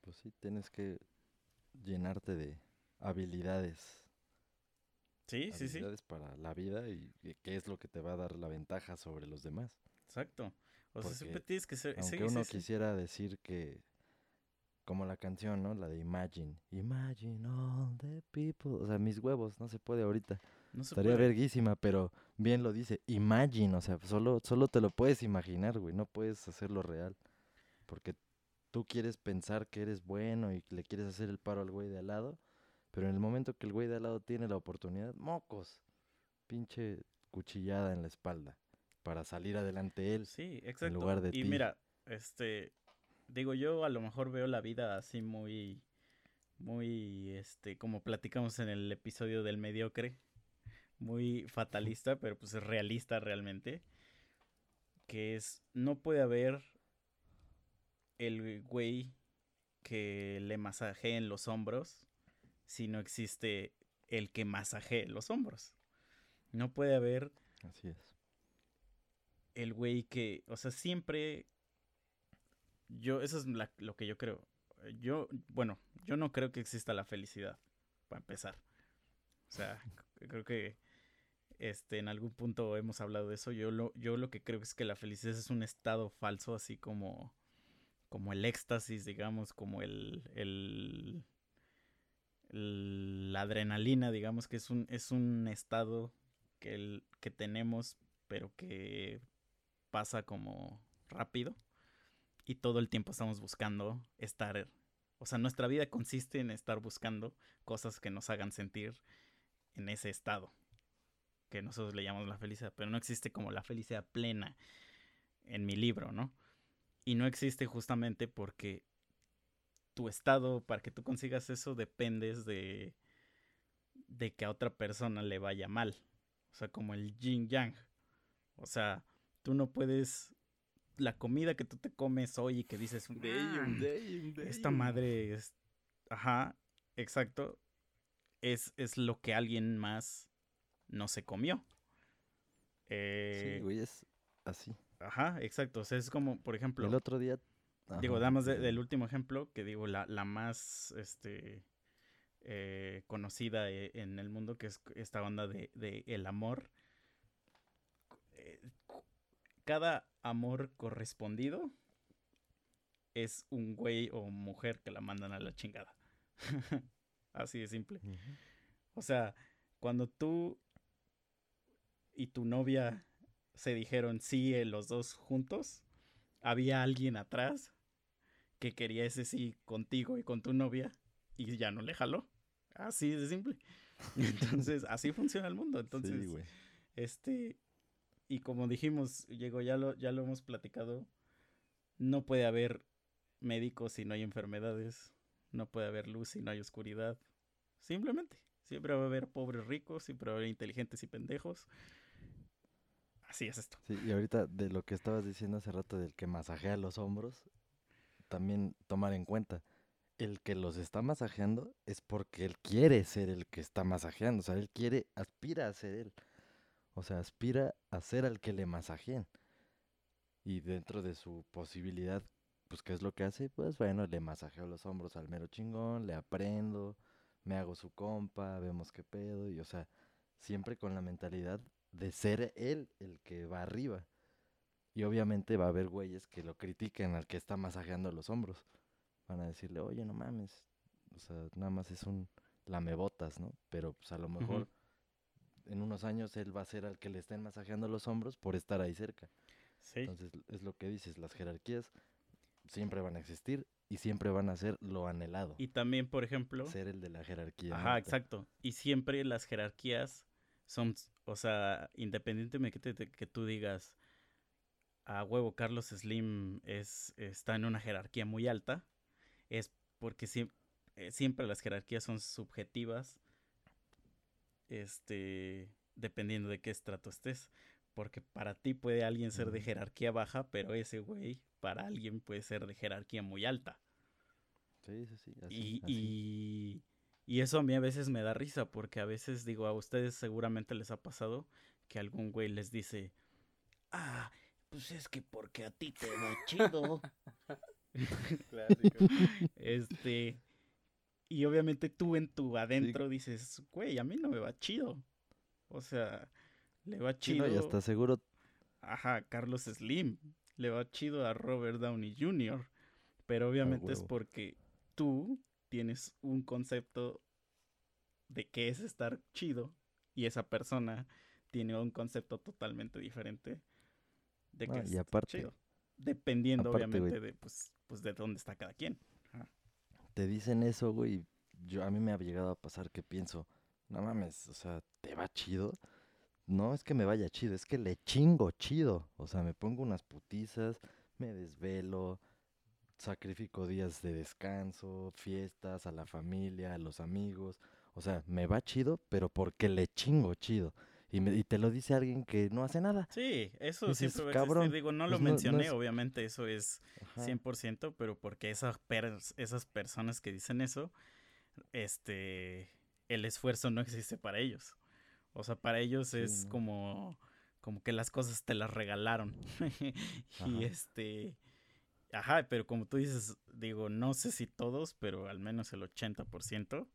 Pues sí, tienes que llenarte de habilidades. Sí, sí, sí. habilidades para la vida y, y qué es lo que te va a dar la ventaja sobre los demás. Exacto. O sea, siempre tienes que ser... sí, Aunque sí, uno sí. quisiera decir que, como la canción, ¿no? La de Imagine. Imagine all the people. O sea, mis huevos, no se puede ahorita. No se Estaría puede. verguísima, pero bien lo dice. Imagine, o sea, solo, solo te lo puedes imaginar, güey. No puedes hacerlo real. Porque tú quieres pensar que eres bueno y le quieres hacer el paro al güey de al lado. Pero en el momento que el güey de al lado tiene la oportunidad, mocos. Pinche cuchillada en la espalda. Para salir adelante él. Sí, exacto. lugar de y ti. mira, este, digo yo a lo mejor veo la vida así muy, muy, este, como platicamos en el episodio del mediocre, muy fatalista, pero pues es realista realmente, que es, no puede haber el güey que le masajeen los hombros si no existe el que masajee los hombros. No puede haber Así es. el güey que, o sea, siempre, yo, eso es lo que yo creo. Yo, bueno, yo no creo que exista la felicidad, para empezar. O sea, creo que, este, en algún punto hemos hablado de eso. Yo lo, yo lo que creo es que la felicidad es un estado falso, así como, como el éxtasis, digamos, como el, el, el- la adrenalina, digamos, que es un, es un estado que, el, que tenemos, pero que pasa como rápido y todo el tiempo estamos buscando estar, o sea, nuestra vida consiste en estar buscando cosas que nos hagan sentir en ese estado, que nosotros le llamamos la felicidad, pero no existe como la felicidad plena en mi libro, ¿no? Y no existe justamente porque tu estado, para que tú consigas eso, dependes de, de que a otra persona le vaya mal. O sea, como el yin yang. O sea, tú no puedes. La comida que tú te comes hoy y que dices, Damn, "Mm, damn, esta damn". madre es. Ajá, exacto. Es, es lo que alguien más no se comió. Eh, Sí, güey, es así. Ajá, exacto. O sea, es como, por ejemplo. El otro día... Digo, nada más de- del último ejemplo, que digo, la, la más este, eh, conocida eh, en el mundo, que es esta onda de, de el amor. Eh, cada amor correspondido es un güey o mujer que la mandan a la chingada. Así de simple. O sea, cuando tú y tu novia se dijeron sí eh, los dos juntos, había alguien atrás que quería ese sí contigo y con tu novia y ya no le jaló. Así de simple. Entonces, así funciona el mundo. Entonces, sí, güey. este, y como dijimos, llegó, ya lo, ya lo hemos platicado, no puede haber médicos si no hay enfermedades, no puede haber luz si no hay oscuridad. Simplemente, siempre va a haber pobres ricos, siempre va a haber inteligentes y pendejos. Así es esto. Sí, y ahorita de lo que estabas diciendo hace rato del que masajea los hombros, también tomar en cuenta, el que los está masajeando es porque él quiere ser el que está masajeando, o sea, él quiere, aspira a ser él. O sea, aspira a ser al que le masajeen. Y dentro de su posibilidad, pues, ¿qué es lo que hace? Pues bueno, le masajeo los hombros al mero chingón, le aprendo, me hago su compa, vemos qué pedo, y o sea, siempre con la mentalidad de ser él el que va arriba. Y obviamente va a haber güeyes que lo critiquen al que está masajeando los hombros. Van a decirle, oye, no mames. O sea, nada más es un lamebotas, ¿no? Pero pues a lo mejor en unos años él va a ser al que le estén masajeando los hombros por estar ahí cerca. Sí. Entonces es lo que dices, las jerarquías siempre van a existir y siempre van a ser lo anhelado. Y también, por ejemplo, ser el de la jerarquía. Ajá, exacto. Y siempre las jerarquías son, o sea, independientemente de que, que tú digas, a huevo, Carlos Slim es, está en una jerarquía muy alta, es porque eh, siempre las jerarquías son subjetivas, este, dependiendo de qué estrato estés. Porque para ti puede alguien ser de jerarquía baja, pero ese güey para alguien puede ser de jerarquía muy alta. Sí, sí, sí. así, Y, así. y, y eso a mí a veces me da risa porque a veces digo, a ustedes seguramente les ha pasado que algún güey les dice, ah, pues es que porque a ti te va chido. Clásico. este, y obviamente tú en tu adentro dices, güey, a mí no me va chido. O sea, le va Sí, no, chido. y hasta seguro Ajá, Carlos Slim. Le va chido a Robert Downey Jr. Pero obviamente es porque tú tienes un concepto de qué es estar chido y esa persona tiene un concepto totalmente diferente de No, qué y es aparte- chido. Dependiendo, aparte, obviamente, de pues, pues de dónde está cada quien. Te dicen eso, güey. Yo, a mí me ha llegado a pasar que pienso, no mames, o sea, ¿te va chido? No es que me vaya chido, es que le chingo chido. O sea, me pongo unas putizas, me desvelo, sacrifico días de descanso, fiestas, a la familia, a los amigos. O sea, me va chido, pero porque le chingo chido. Y, me- y te lo dice alguien que no hace nada. Sí, eso Dices, siempre. "Cabrón, Digo, no pues lo no- no mencioné, es- obviamente eso es Ajá. 100%, pero porque esas, pers- esas personas que dicen eso, este, el esfuerzo no existe para ellos. O sea, para ellos Sí, es no. como, como que las cosas te las regalaron. y este, ajá, pero como tú dices, digo, no sé si todos, pero al menos el 80%, o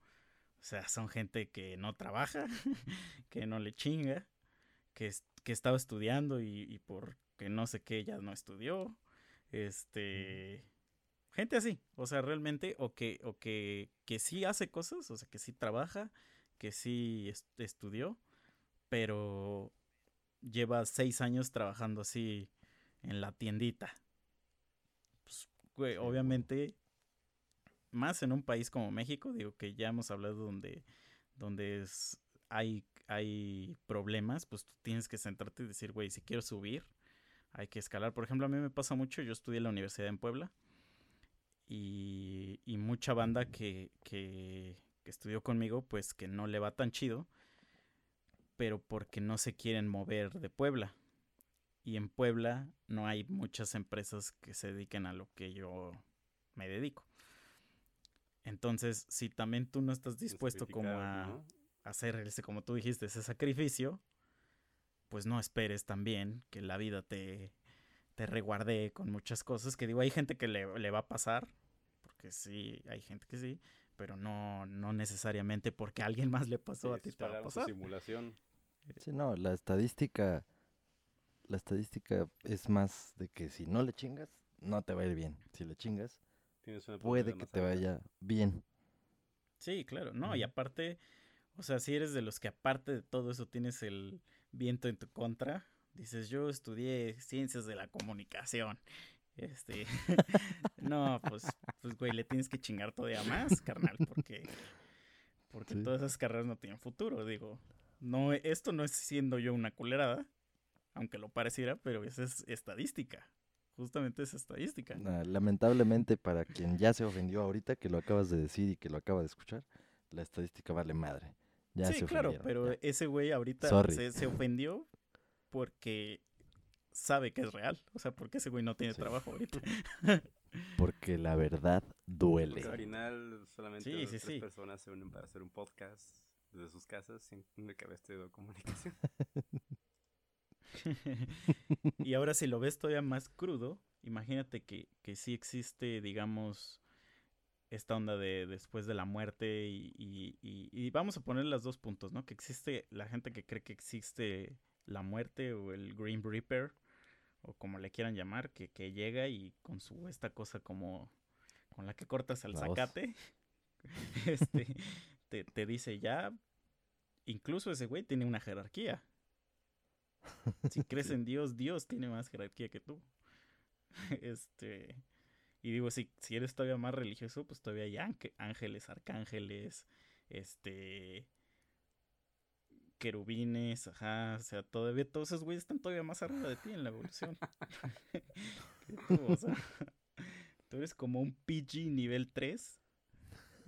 sea, son gente que no trabaja, que no le chinga, que, que estaba estudiando y, y porque no sé qué ya no estudió. Este. Gente así. O sea, realmente. O que, o que, que sí hace cosas. O sea, que sí trabaja. Que sí est- estudió. Pero lleva seis años trabajando así en la tiendita. Pues, güey. obviamente. Más en un país como México, digo que ya hemos hablado donde, donde es, hay, hay problemas, pues tú tienes que sentarte y decir, güey, si quiero subir, hay que escalar. Por ejemplo, a mí me pasa mucho, yo estudié en la universidad en Puebla y, y mucha banda que, que, que estudió conmigo, pues que no le va tan chido, pero porque no se quieren mover de Puebla. Y en Puebla no hay muchas empresas que se dediquen a lo que yo me dedico. Entonces, si también tú no estás dispuesto como a, ¿no? hacer ese, como tú dijiste, ese sacrificio, pues no esperes también que la vida te, te reguardee con muchas cosas. Que digo, hay gente que le, le va a pasar, porque sí, hay gente que sí, pero no, no necesariamente porque a alguien más le pasó a Sí, ti es te va a pasar. simulación. Sí, no, la estadística, la estadística es más de que si no le chingas, no te va a ir bien. Si le chingas, Tienes una puede que te alta. vaya bien. Sí, claro, no, y aparte, o sea, si eres de los que aparte de todo eso tienes el viento en tu contra, dices, yo estudié ciencias de la comunicación. Este, no, pues pues, güey, le tienes que chingar todavía más, carnal, porque, porque Sí. todas esas carreras no tienen futuro, digo. No, esto no es siendo yo una culerada, aunque lo pareciera, pero esa es estadística. Justamente es estadística. Nah, lamentablemente para quien ya se ofendió ahorita, que lo acabas de decir y que lo acaba de escuchar, la estadística vale madre. Ya sí, se claro, pero ya. ese güey ahorita se, se ofendió porque sabe que es real. O sea, porque ese güey no tiene Sí. trabajo ahorita. Porque la verdad duele. Porque al final solamente Sí, sí, tres sí. personas se unen para hacer un podcast desde sus casas sin que haber estudiado comunicación. y ahora si lo ves todavía más crudo, imagínate que, que sí existe, digamos, esta onda de después de la muerte y, y- y- y vamos a poner los dos puntos, ¿no? Que existe la gente que cree que existe la muerte o el Green Reaper o como le quieran llamar, que, que llega y con su esta cosa como con la que cortas hoz. zacate, este, te, te dice ya, incluso ese güey tiene una jerarquía. Si crees en Dios, Dios tiene más jerarquía que tú. Este. Y digo, si, si eres todavía más religioso, pues todavía hay ánge- ángeles, arcángeles, este. querubines, ajá. O sea, todavía todos esos güeyes están todavía más arriba de ti en la evolución. que tú, o sea, tú eres como un PG nivel 3.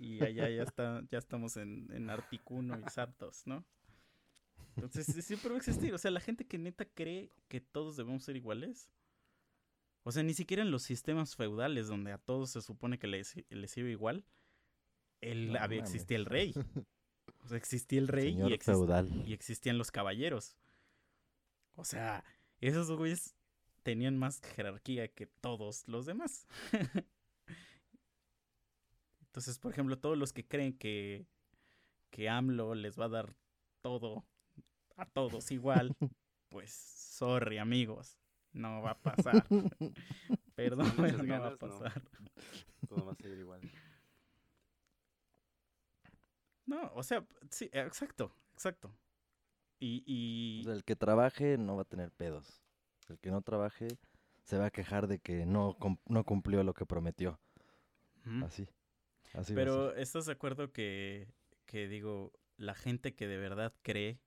Y allá ya está, ya estamos en, en Articuno y Zapdos, ¿no? Entonces sí- siempre va a existir. O sea, la gente que neta cree que todos debemos ser iguales. O sea, ni siquiera en los sistemas feudales donde a todos se supone que les, les iba igual. No había, existía el rey. O sea, existía el rey Señor y, feudal. y existían los caballeros. O sea, esos güeyes tenían más jerarquía que todos los demás. Entonces, por ejemplo, todos los que creen que, que AMLO les va a dar todo a todos igual, pues sorry amigos, no va a pasar. Perdón, no va a ganas, no. pasar. Todo va a seguir igual. No, o sea, sí, exacto, exacto. Y, y O sea, el que trabaje no va a tener pedos. El que no trabaje se va a quejar de que no, cum- no cumplió lo que prometió. Así. Así va a Pero ser. ¿estás de acuerdo que, que digo, la gente que de verdad cree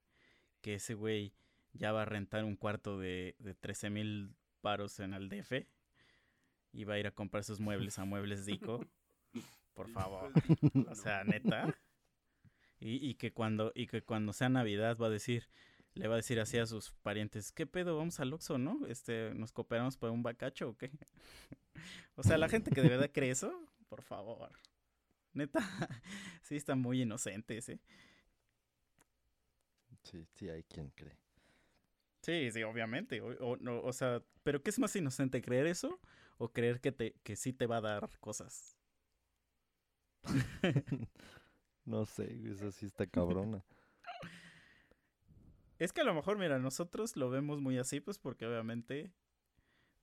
que ese güey ya va a rentar un cuarto de, de 13 mil paros en el DF y va a ir a comprar sus muebles a Muebles Dico? Por favor. O sea, neta. Y, y que cuando, y que cuando sea Navidad va a decir, le va a decir así a sus parientes, ¿qué pedo? Vamos al Oxxo, ¿no? Este, ¿nos cooperamos por un bacacho o qué? o sea, la gente que de verdad cree eso, por favor. Neta, sí está muy inocente ese. Sí, sí, hay quien cree. Sí, sí, obviamente. O, o no, o sea, pero ¿qué es más inocente, creer eso o creer que te, que sí te va a dar cosas? No sé, eso sí está cabrona. Es que a lo mejor, mira, nosotros lo vemos muy así, pues porque obviamente,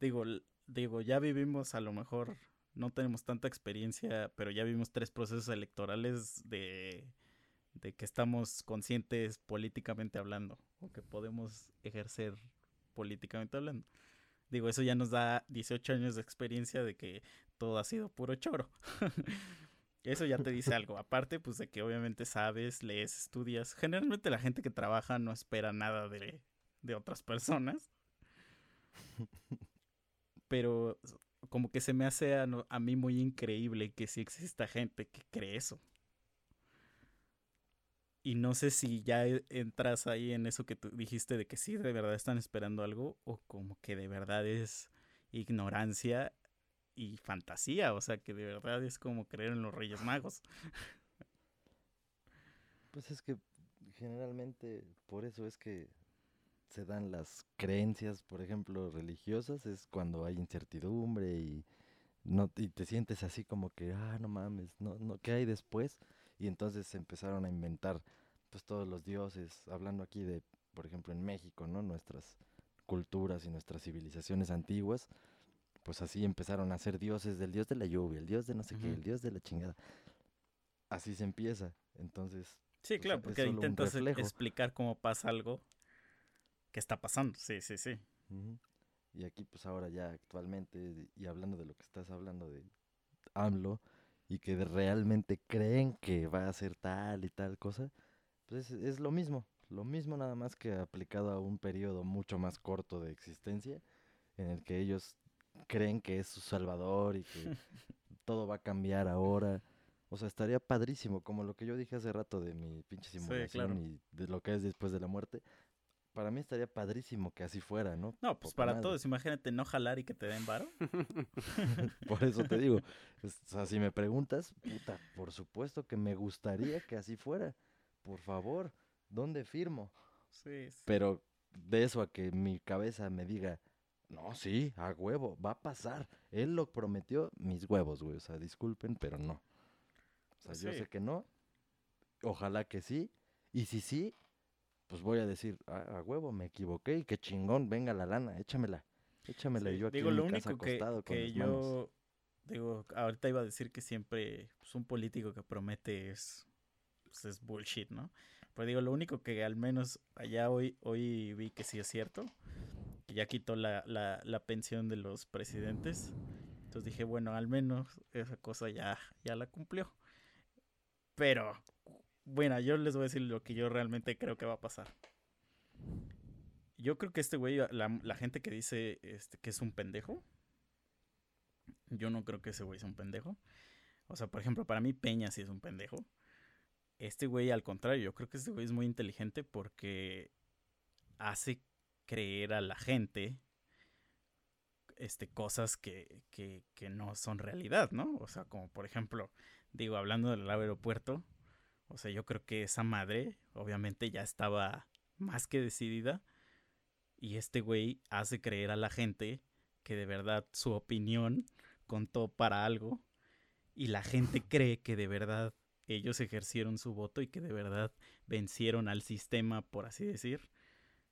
digo, digo, ya vivimos a lo mejor, no tenemos tanta experiencia, pero ya vimos tres procesos electorales de, de que estamos conscientes políticamente hablando, o que podemos ejercer políticamente hablando. Digo, eso ya nos da 18 años de experiencia de que todo ha sido puro choro. Eso ya te dice algo. Aparte, pues de que obviamente sabes, lees, estudias. Generalmente la gente que trabaja no espera nada de, de otras personas. Pero como que se me hace a, a mí muy increíble que sí exista gente que cree eso. Y no sé si ya e- entras ahí en eso que tú dijiste de que sí, de verdad están esperando algo o como que de verdad es ignorancia y fantasía, o sea que de verdad es como creer en los Reyes Magos. Pues es que generalmente por eso es que se dan las creencias, por ejemplo, religiosas, es cuando hay incertidumbre y no y te sientes así como que, ah, no mames, no, no, ¿qué hay después? Y entonces se empezaron a inventar pues todos los dioses, hablando aquí de, por ejemplo, en México, ¿no? Nuestras culturas y nuestras civilizaciones antiguas, pues así empezaron a ser dioses del dios de la lluvia, el dios de no sé qué, el dios de la chingada. Así se empieza. Entonces, Sí, sea, claro, porque intentas explicar cómo pasa algo que está pasando. Sí, sí, sí. Y aquí pues ahora ya actualmente, y hablando de lo que estás hablando de AMLO, y que realmente creen que va a ser tal y tal cosa, pues es, es lo mismo, lo mismo nada más que aplicado a un periodo mucho más corto de existencia, en el que ellos creen que es su salvador y que todo va a cambiar ahora. O sea, estaría padrísimo, como lo que yo dije hace rato de mi pinche Sí, simulación claro. y de lo que es después de la muerte. Para mí estaría padrísimo que así fuera, ¿no? No, pues Poca para madre. todos, imagínate no jalar y que te den varo. Por eso te digo, o sea, si me preguntas, puta, por supuesto que me gustaría que así fuera. Por favor, ¿dónde firmo? Sí, sí. Pero de eso a que mi cabeza me diga, no, sí, a huevo, va a pasar. Él lo prometió, mis huevos, güey. O sea, disculpen, pero no. O sea, yo sé que no. Ojalá que sí. Y si sí, pues voy a decir, "Ah, a huevo, me equivoqué y qué chingón, venga la lana, échamela. Échamela Sí, y yo aquí digo, en lo mi casa único que, acostado con que manos. yo digo, ahorita iba a decir que siempre pues, un político que promete es, pues, es bullshit, ¿no? Pero digo, lo único que al menos allá hoy, hoy vi que sí es cierto, que ya quitó la, la, la pensión de los presidentes. Entonces dije, bueno, al menos esa cosa ya, ya la cumplió. Pero, bueno, yo les voy a decir lo que yo realmente creo que va a pasar. Yo creo que este güey, la, gente que dice este, que es un pendejo, yo no creo que ese güey sea un pendejo. O sea, por ejemplo, para mí Peña sí es un pendejo. Este güey, al contrario, yo creo que este güey es muy inteligente porque hace creer a la gente este, cosas que, que, que no son realidad, ¿no? O sea, como por ejemplo, digo, hablando del aeropuerto, o sea, yo creo que esa madre obviamente ya estaba más que decidida y este güey hace creer a la gente que de verdad su opinión contó para algo y la gente cree que de verdad ellos ejercieron su voto y que de verdad vencieron al sistema, por así decir,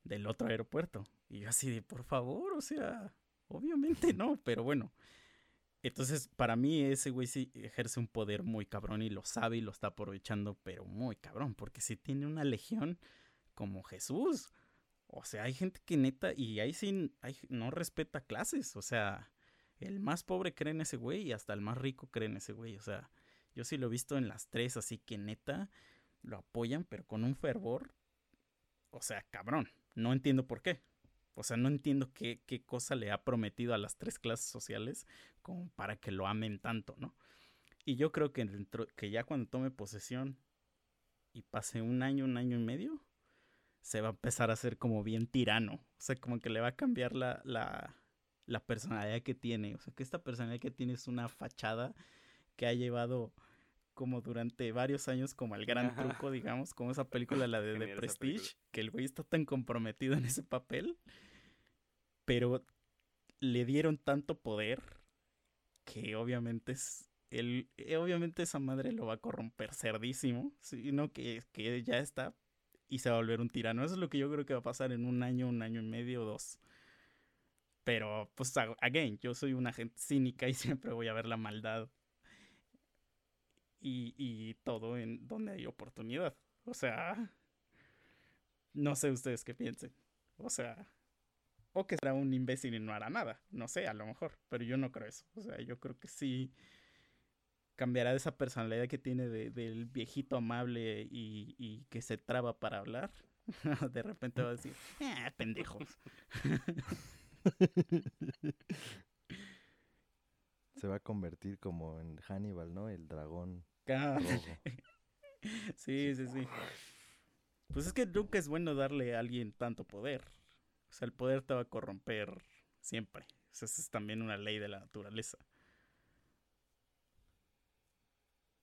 del otro aeropuerto. Y yo así de, por favor, o sea, obviamente no, pero bueno. Entonces, para mí ese güey sí ejerce un poder muy cabrón y lo sabe y lo está aprovechando, pero muy cabrón, porque si tiene una legión como Jesús. O sea, hay gente que neta, y ahí sí hay- no respeta clases. O sea, el más pobre cree en ese güey y hasta el más rico cree en ese güey. O sea, yo sí lo he visto en las tres, así que neta lo apoyan, pero con un fervor. O sea, cabrón. No entiendo por qué. O sea, no entiendo qué, qué cosa le ha prometido a las tres clases sociales como para que lo amen tanto, ¿no? Y yo creo que, dentro, que ya cuando tome posesión y pase un año, un año y medio, se va a empezar a hacer como bien tirano. O sea, como que le va a cambiar la, la, la personalidad que tiene. O sea, que esta personalidad que tiene es una fachada que ha llevado como durante varios años como el gran Ajá. truco, digamos, como esa película, la de The Prestige, que el güey está tan comprometido en ese papel, pero le dieron tanto poder que obviamente es eh, obviamente esa madre lo va a corromper cerdísimo, sino que, que ya está y se va a volver un tirano. Eso es lo que yo creo que va a pasar en un año, un año y medio, dos. Pero, pues, again, yo soy una gente cínica y siempre voy a ver la maldad y, y todo en donde hay oportunidad. O sea, no sé ustedes qué piensen. O sea, o que será un imbécil y no hará nada. No sé, a lo mejor, pero yo no creo eso. O sea, yo creo que sí cambiará de esa personalidad que tiene de- del viejito amable y, y que se traba para hablar. De repente va a decir, ah, pendejos. Se va a convertir como en Hannibal, ¿no? El dragón Ah. Sí, sí, sí. Pues es que nunca es bueno darle a alguien tanto poder. Sea, el poder te va a corromper siempre. O esa es también una ley de la naturaleza.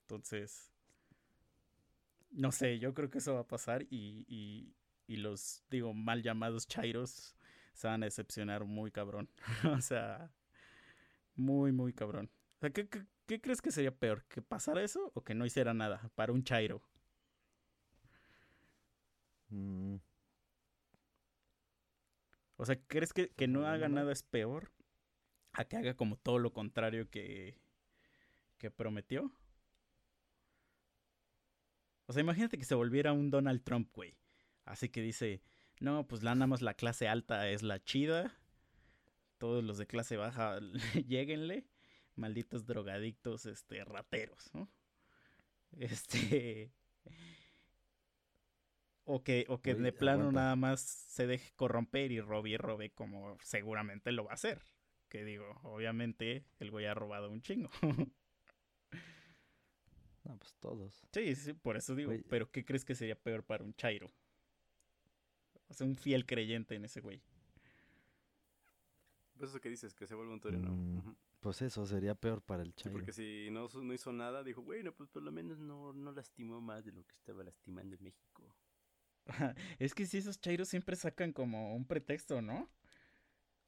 Entonces, no sé, yo creo que eso va a pasar y, y, los, digo, mal llamados chairos se van a decepcionar muy cabrón. o sea, muy, muy cabrón. O sea, ¿qué, qué, qué crees que sería peor? ¿Que pasara eso o que no hiciera nada para un chairo? Mm, O sea, ¿crees que, que no haga nada es peor a que haga como todo lo contrario que, que prometió? O sea, imagínate que se volviera un Donald Trump, güey. Así que dice, no, pues la nada más la clase alta es la chida. Todos los de clase baja, lleguenle. malditos drogadictos, este, rateros, ¿no? Este... O que, o que de plano aguanta. nada más se deje corromper y robe y robe como seguramente lo va a hacer. Que digo, obviamente el güey ha robado un chingo. No, pues todos. sí, sí, por eso digo, Güey. pero ¿qué crees que sería peor para un chairo? O sea, un fiel creyente en ese güey. Pues eso que dices, que se vuelve un torero. Mm. Pues eso sería peor para el Sí, Chairo. porque si no hizo nada, dijo, bueno, pues por lo menos no, no lastimó más de lo que estaba lastimando en México. Es que si esos chairos siempre sacan como un pretexto, ¿no?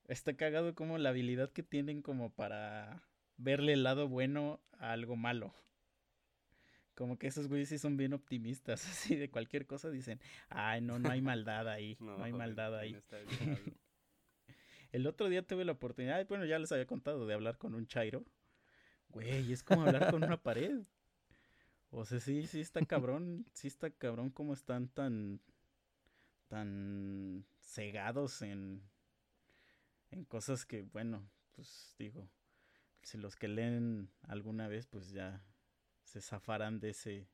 Está cagado como la habilidad que tienen como para verle el lado bueno a algo malo. Como que esos güeyes sí son bien optimistas, así de cualquier cosa dicen, ay, no, no hay maldad ahí, no, hay joder, maldad ¿quién ahí. El otro día tuve la oportunidad, bueno, ya les había contado de hablar con un chairo. Güey, es como hablar con una pared. O sea, sí, sí está cabrón, sí está cabrón cómo están tan, tan cegados en, en cosas que, bueno, pues digo, si los que leen alguna vez, pues ya se zafarán de ese,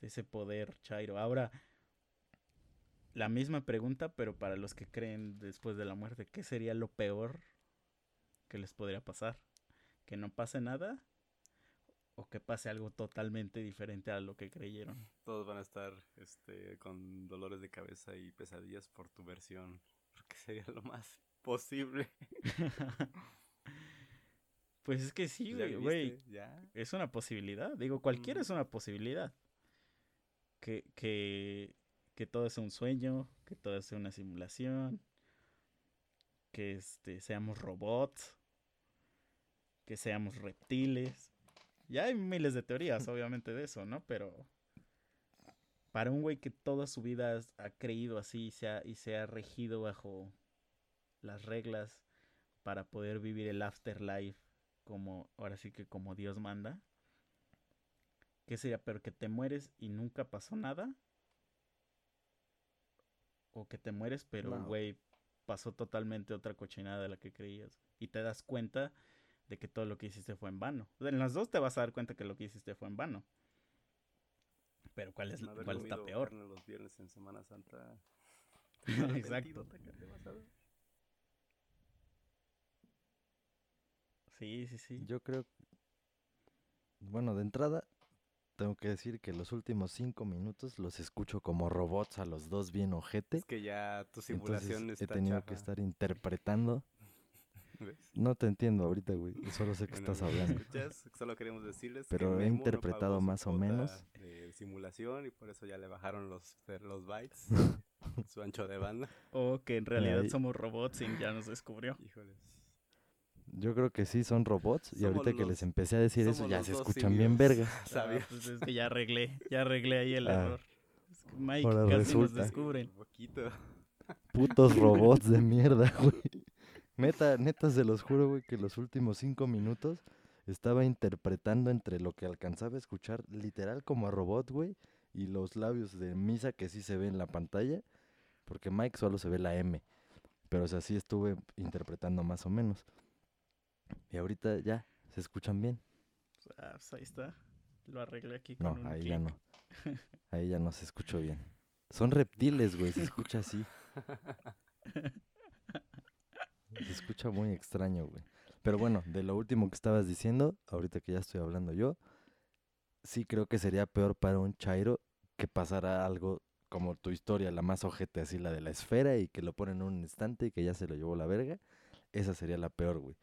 de ese poder chairo. Ahora, la misma pregunta, pero para los que creen después de la muerte, ¿qué sería lo peor que les podría pasar? ¿Que no pase nada? ¿O que pase algo totalmente diferente a lo que creyeron? Todos van a estar este, con dolores de cabeza y pesadillas por tu versión. Porque sería lo más posible. Pues es que sí, güey. Es una posibilidad. Digo, cualquiera Mm. es una posibilidad. Que, que, que todo es un sueño, que todo es una simulación, que este, seamos robots, que seamos reptiles. Ya hay miles de teorías, obviamente, de eso, ¿no? Pero para un güey que toda su vida ha creído así y se ha, y se ha regido bajo las reglas para poder vivir el afterlife como, ahora sí que como Dios manda. ¿Qué sería? ¿Pero que te mueres y nunca pasó nada? ¿O que te mueres pero, No. güey, pasó totalmente otra cochinada de la que creías? Y te das cuenta de que todo lo que hiciste fue en vano. O sea, en las dos te vas a dar cuenta que lo que hiciste fue en vano. Pero ¿cuál, es, cuál está peor? carne los viernes en Semana Santa. Exacto. ¿Te vas a ver? Sí, sí, sí. Yo creo. Bueno, de entrada, tengo que decir que los últimos cinco minutos los escucho como robots a los dos bien ojete. Es que ya tu Entonces simulación he está tenido que estar interpretando. No te entiendo ahorita, güey. Solo sé que Bueno, estás ¿me hablando. escuchas? Solo queremos decirles Pero que he no interpretado más o menos. De simulación y por eso ya le bajaron los, los bytes, su ancho de banda. O que en realidad Ay. somos robots y ya nos descubrió. Híjoles. Yo creo que sí son robots. Y ahorita que les empecé a decir eso, ya se escuchan bien verga. ¿Sabías? Ah, pues es que ya arreglé, ya arreglé ahí el Ah. error. Es que Mike, Ahora casi nos resulta. descubren. Un poquito. Putos robots de mierda, güey. Neta, neta, se los juro, güey, que los últimos cinco minutos estaba interpretando entre lo que alcanzaba a escuchar literal como a robot, güey, y los labios de Misa que sí se ve en la pantalla, porque Mike solo se ve la M. Pero o sea, sí estuve interpretando más o menos. Y ahorita ya, se escuchan bien. Ah, pues ahí está. Lo arreglé aquí con No, un ahí ya no. Ahí ya no se escuchó bien. Son reptiles, güey, se escucha así. Se escucha muy extraño, güey. Pero bueno, de lo último que estabas diciendo, ahorita que ya estoy hablando yo, sí creo que sería peor para un Chairo que pasara algo como tu historia, la más ojete, así la de la esfera y que lo ponen en un instante y que ya se lo llevó la verga. Esa sería la peor, güey.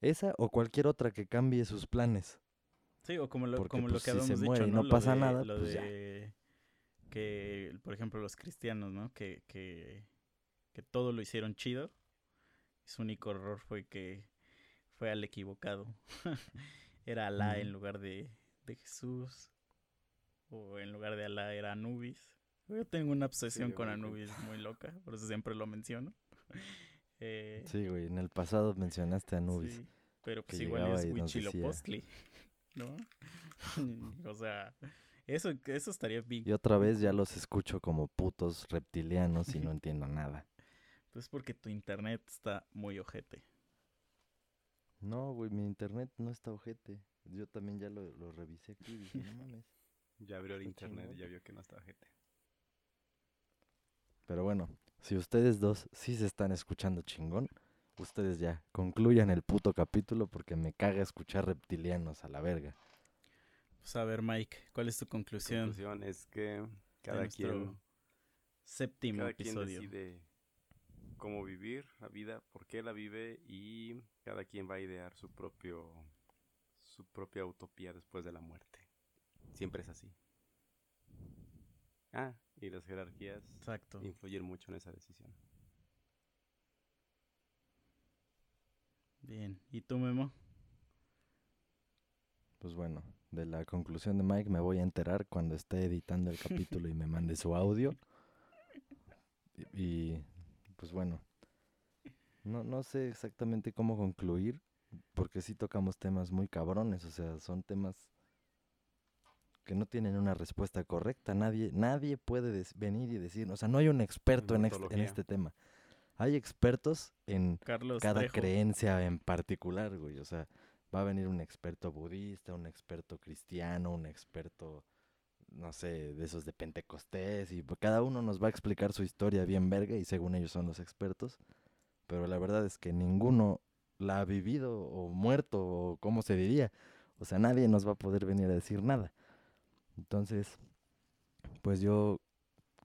Esa o cualquier otra que cambie sus planes. Sí, o como lo, Porque, como pues, lo si que se habíamos muere dicho, y ¿no? pasa de- nada, lo pues ya. que, por ejemplo, los cristianos, ¿no? Que, que, que todo lo hicieron chido. Su único error fue que fue al equivocado. era Alá en lugar de, de Jesús. O en lugar de Alá era Anubis. Yo tengo una obsesión con di Anubis muy loca, por eso siempre lo menciono. Eh, Sí, güey, en el pasado mencionaste a Nubis. Sí, pero pues igual es Huitzilopochtli, ¿no? o sea, eso, eso estaría bien. Y otra vez ya los escucho como putos reptilianos y no entiendo nada. Pues porque tu internet está muy ojete. No, güey, mi internet no está ojete. Yo también ya lo, lo revisé aquí y dije, no mames. Ya abrió el Está internet y ya vio que no estaba gente. Pero bueno, si ustedes dos sí se están escuchando chingón, ustedes ya concluyan el puto capítulo porque me caga escuchar reptilianos a la verga. Pues a ver, Mike, ¿cuál es tu conclusión? conclusión es que cada nuestro quien, Séptimo cada quien episodio. decide cómo vivir la vida, por qué la vive y cada quien va a idear su propio su propia utopía después de la muerte. Siempre es así. Ah, y las jerarquías Exacto. influyen mucho en esa decisión. Bien. ¿Y tú, Memo? Pues bueno, de la conclusión de Mike me voy a enterar cuando esté editando el capítulo y me mande su audio. Y, y, pues bueno, no, no sé exactamente cómo concluir, porque sí tocamos temas muy cabrones, o sea, son temas que no tienen una respuesta correcta. Nadie, nadie puede venir y decir, o sea, no hay un experto en, ex- en este tema. Hay expertos en Carlos cada Trejo. creencia en particular, güey. O sea, va a venir un experto budista, un experto cristiano, un experto, no sé, de esos de Pentecostés, y pues cada uno nos va a explicar su historia bien verga y según ellos son los expertos. Pero la verdad es que ninguno la ha vivido o muerto o cómo se diría. O sea, nadie nos va a poder venir a decir nada. Entonces, pues yo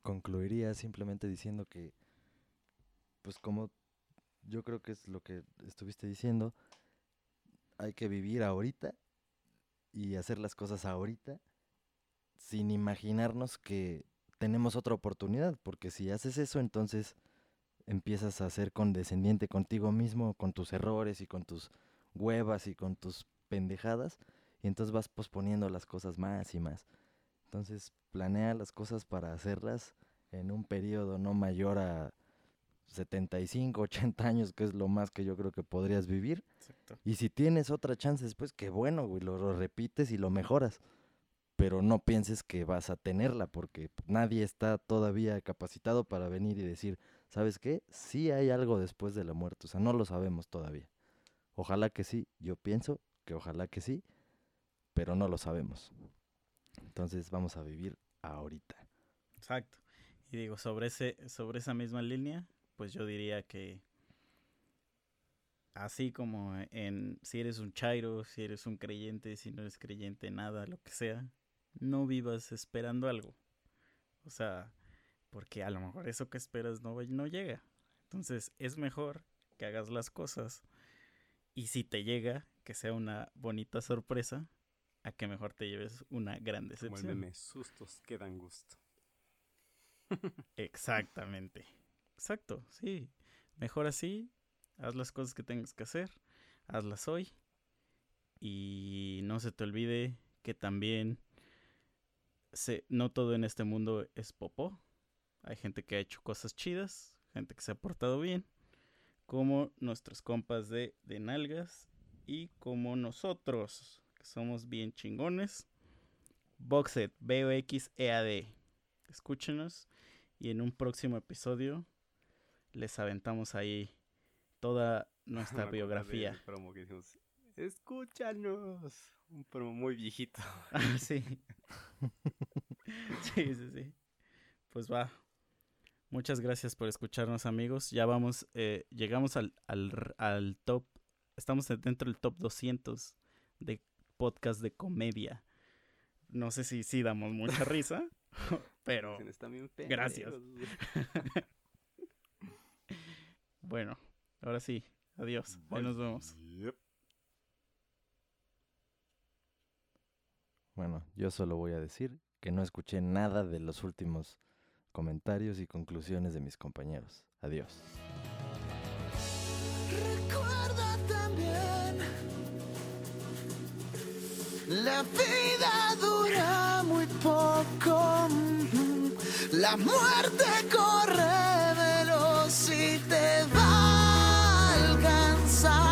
concluiría simplemente diciendo que, pues como yo creo que es lo que estuviste diciendo. Hay que vivir ahorita y hacer las cosas ahorita sin imaginarnos que tenemos otra oportunidad, porque si haces eso, entonces empiezas a ser condescendiente contigo mismo, con tus errores y con tus huevas y con tus pendejadas, y entonces vas posponiendo las cosas más y más. Entonces planea las cosas para hacerlas en un periodo no mayor a 75, 80 años, que es lo más que yo creo que podrías vivir. Exacto. Y si tienes otra chance después, qué bueno, güey, lo, lo repites y lo mejoras. Pero no pienses que vas a tenerla, porque nadie está todavía capacitado para venir y decir, ¿sabes qué? Sí hay algo después de la muerte, o sea, no lo sabemos todavía. Ojalá que sí, yo pienso que ojalá que sí, pero no lo sabemos. Entonces vamos a vivir ahorita. Exacto. Y digo, sobre, ese, sobre esa misma línea, pues yo diría que así como en si eres un chairo, si eres un creyente, si no eres creyente, nada, lo que sea, no vivas esperando algo. O sea, porque a lo mejor eso que esperas no, no llega. Entonces es mejor que hagas las cosas y si te llega, que sea una bonita sorpresa, a que mejor te lleves una gran Como el decepción. meme, sustos que dan gusto. Exactamente. Exacto, sí. Mejor así, haz las cosas que tengas que hacer, hazlas hoy. Y no se te olvide que también se, no todo en este mundo es popó. Hay gente que ha hecho cosas chidas, gente que se ha portado bien, como nuestros compas de, de nalgas y como nosotros, que somos bien chingones. Boxet, B-O-X-E-A-D. Escúchenos y en un próximo episodio les aventamos ahí toda nuestra biografía. promo que Escúchanos. Un promo muy viejito. Ah, sí. sí, sí, sí. Pues va. Muchas gracias por escucharnos, amigos. Ya vamos, eh, llegamos al, al, al top. Estamos dentro del top 200 de podcast de comedia. No sé si sí damos mucha risa, pero gracias. bueno, ahora sí. Adiós. Ahí nos vemos. Yep. Bueno, yo solo voy a decir que no escuché nada de los últimos comentarios y conclusiones de mis compañeros. Adiós. Recuerda también, la vida dura muy poco, la muerte corre veloz y te va a alcanzar.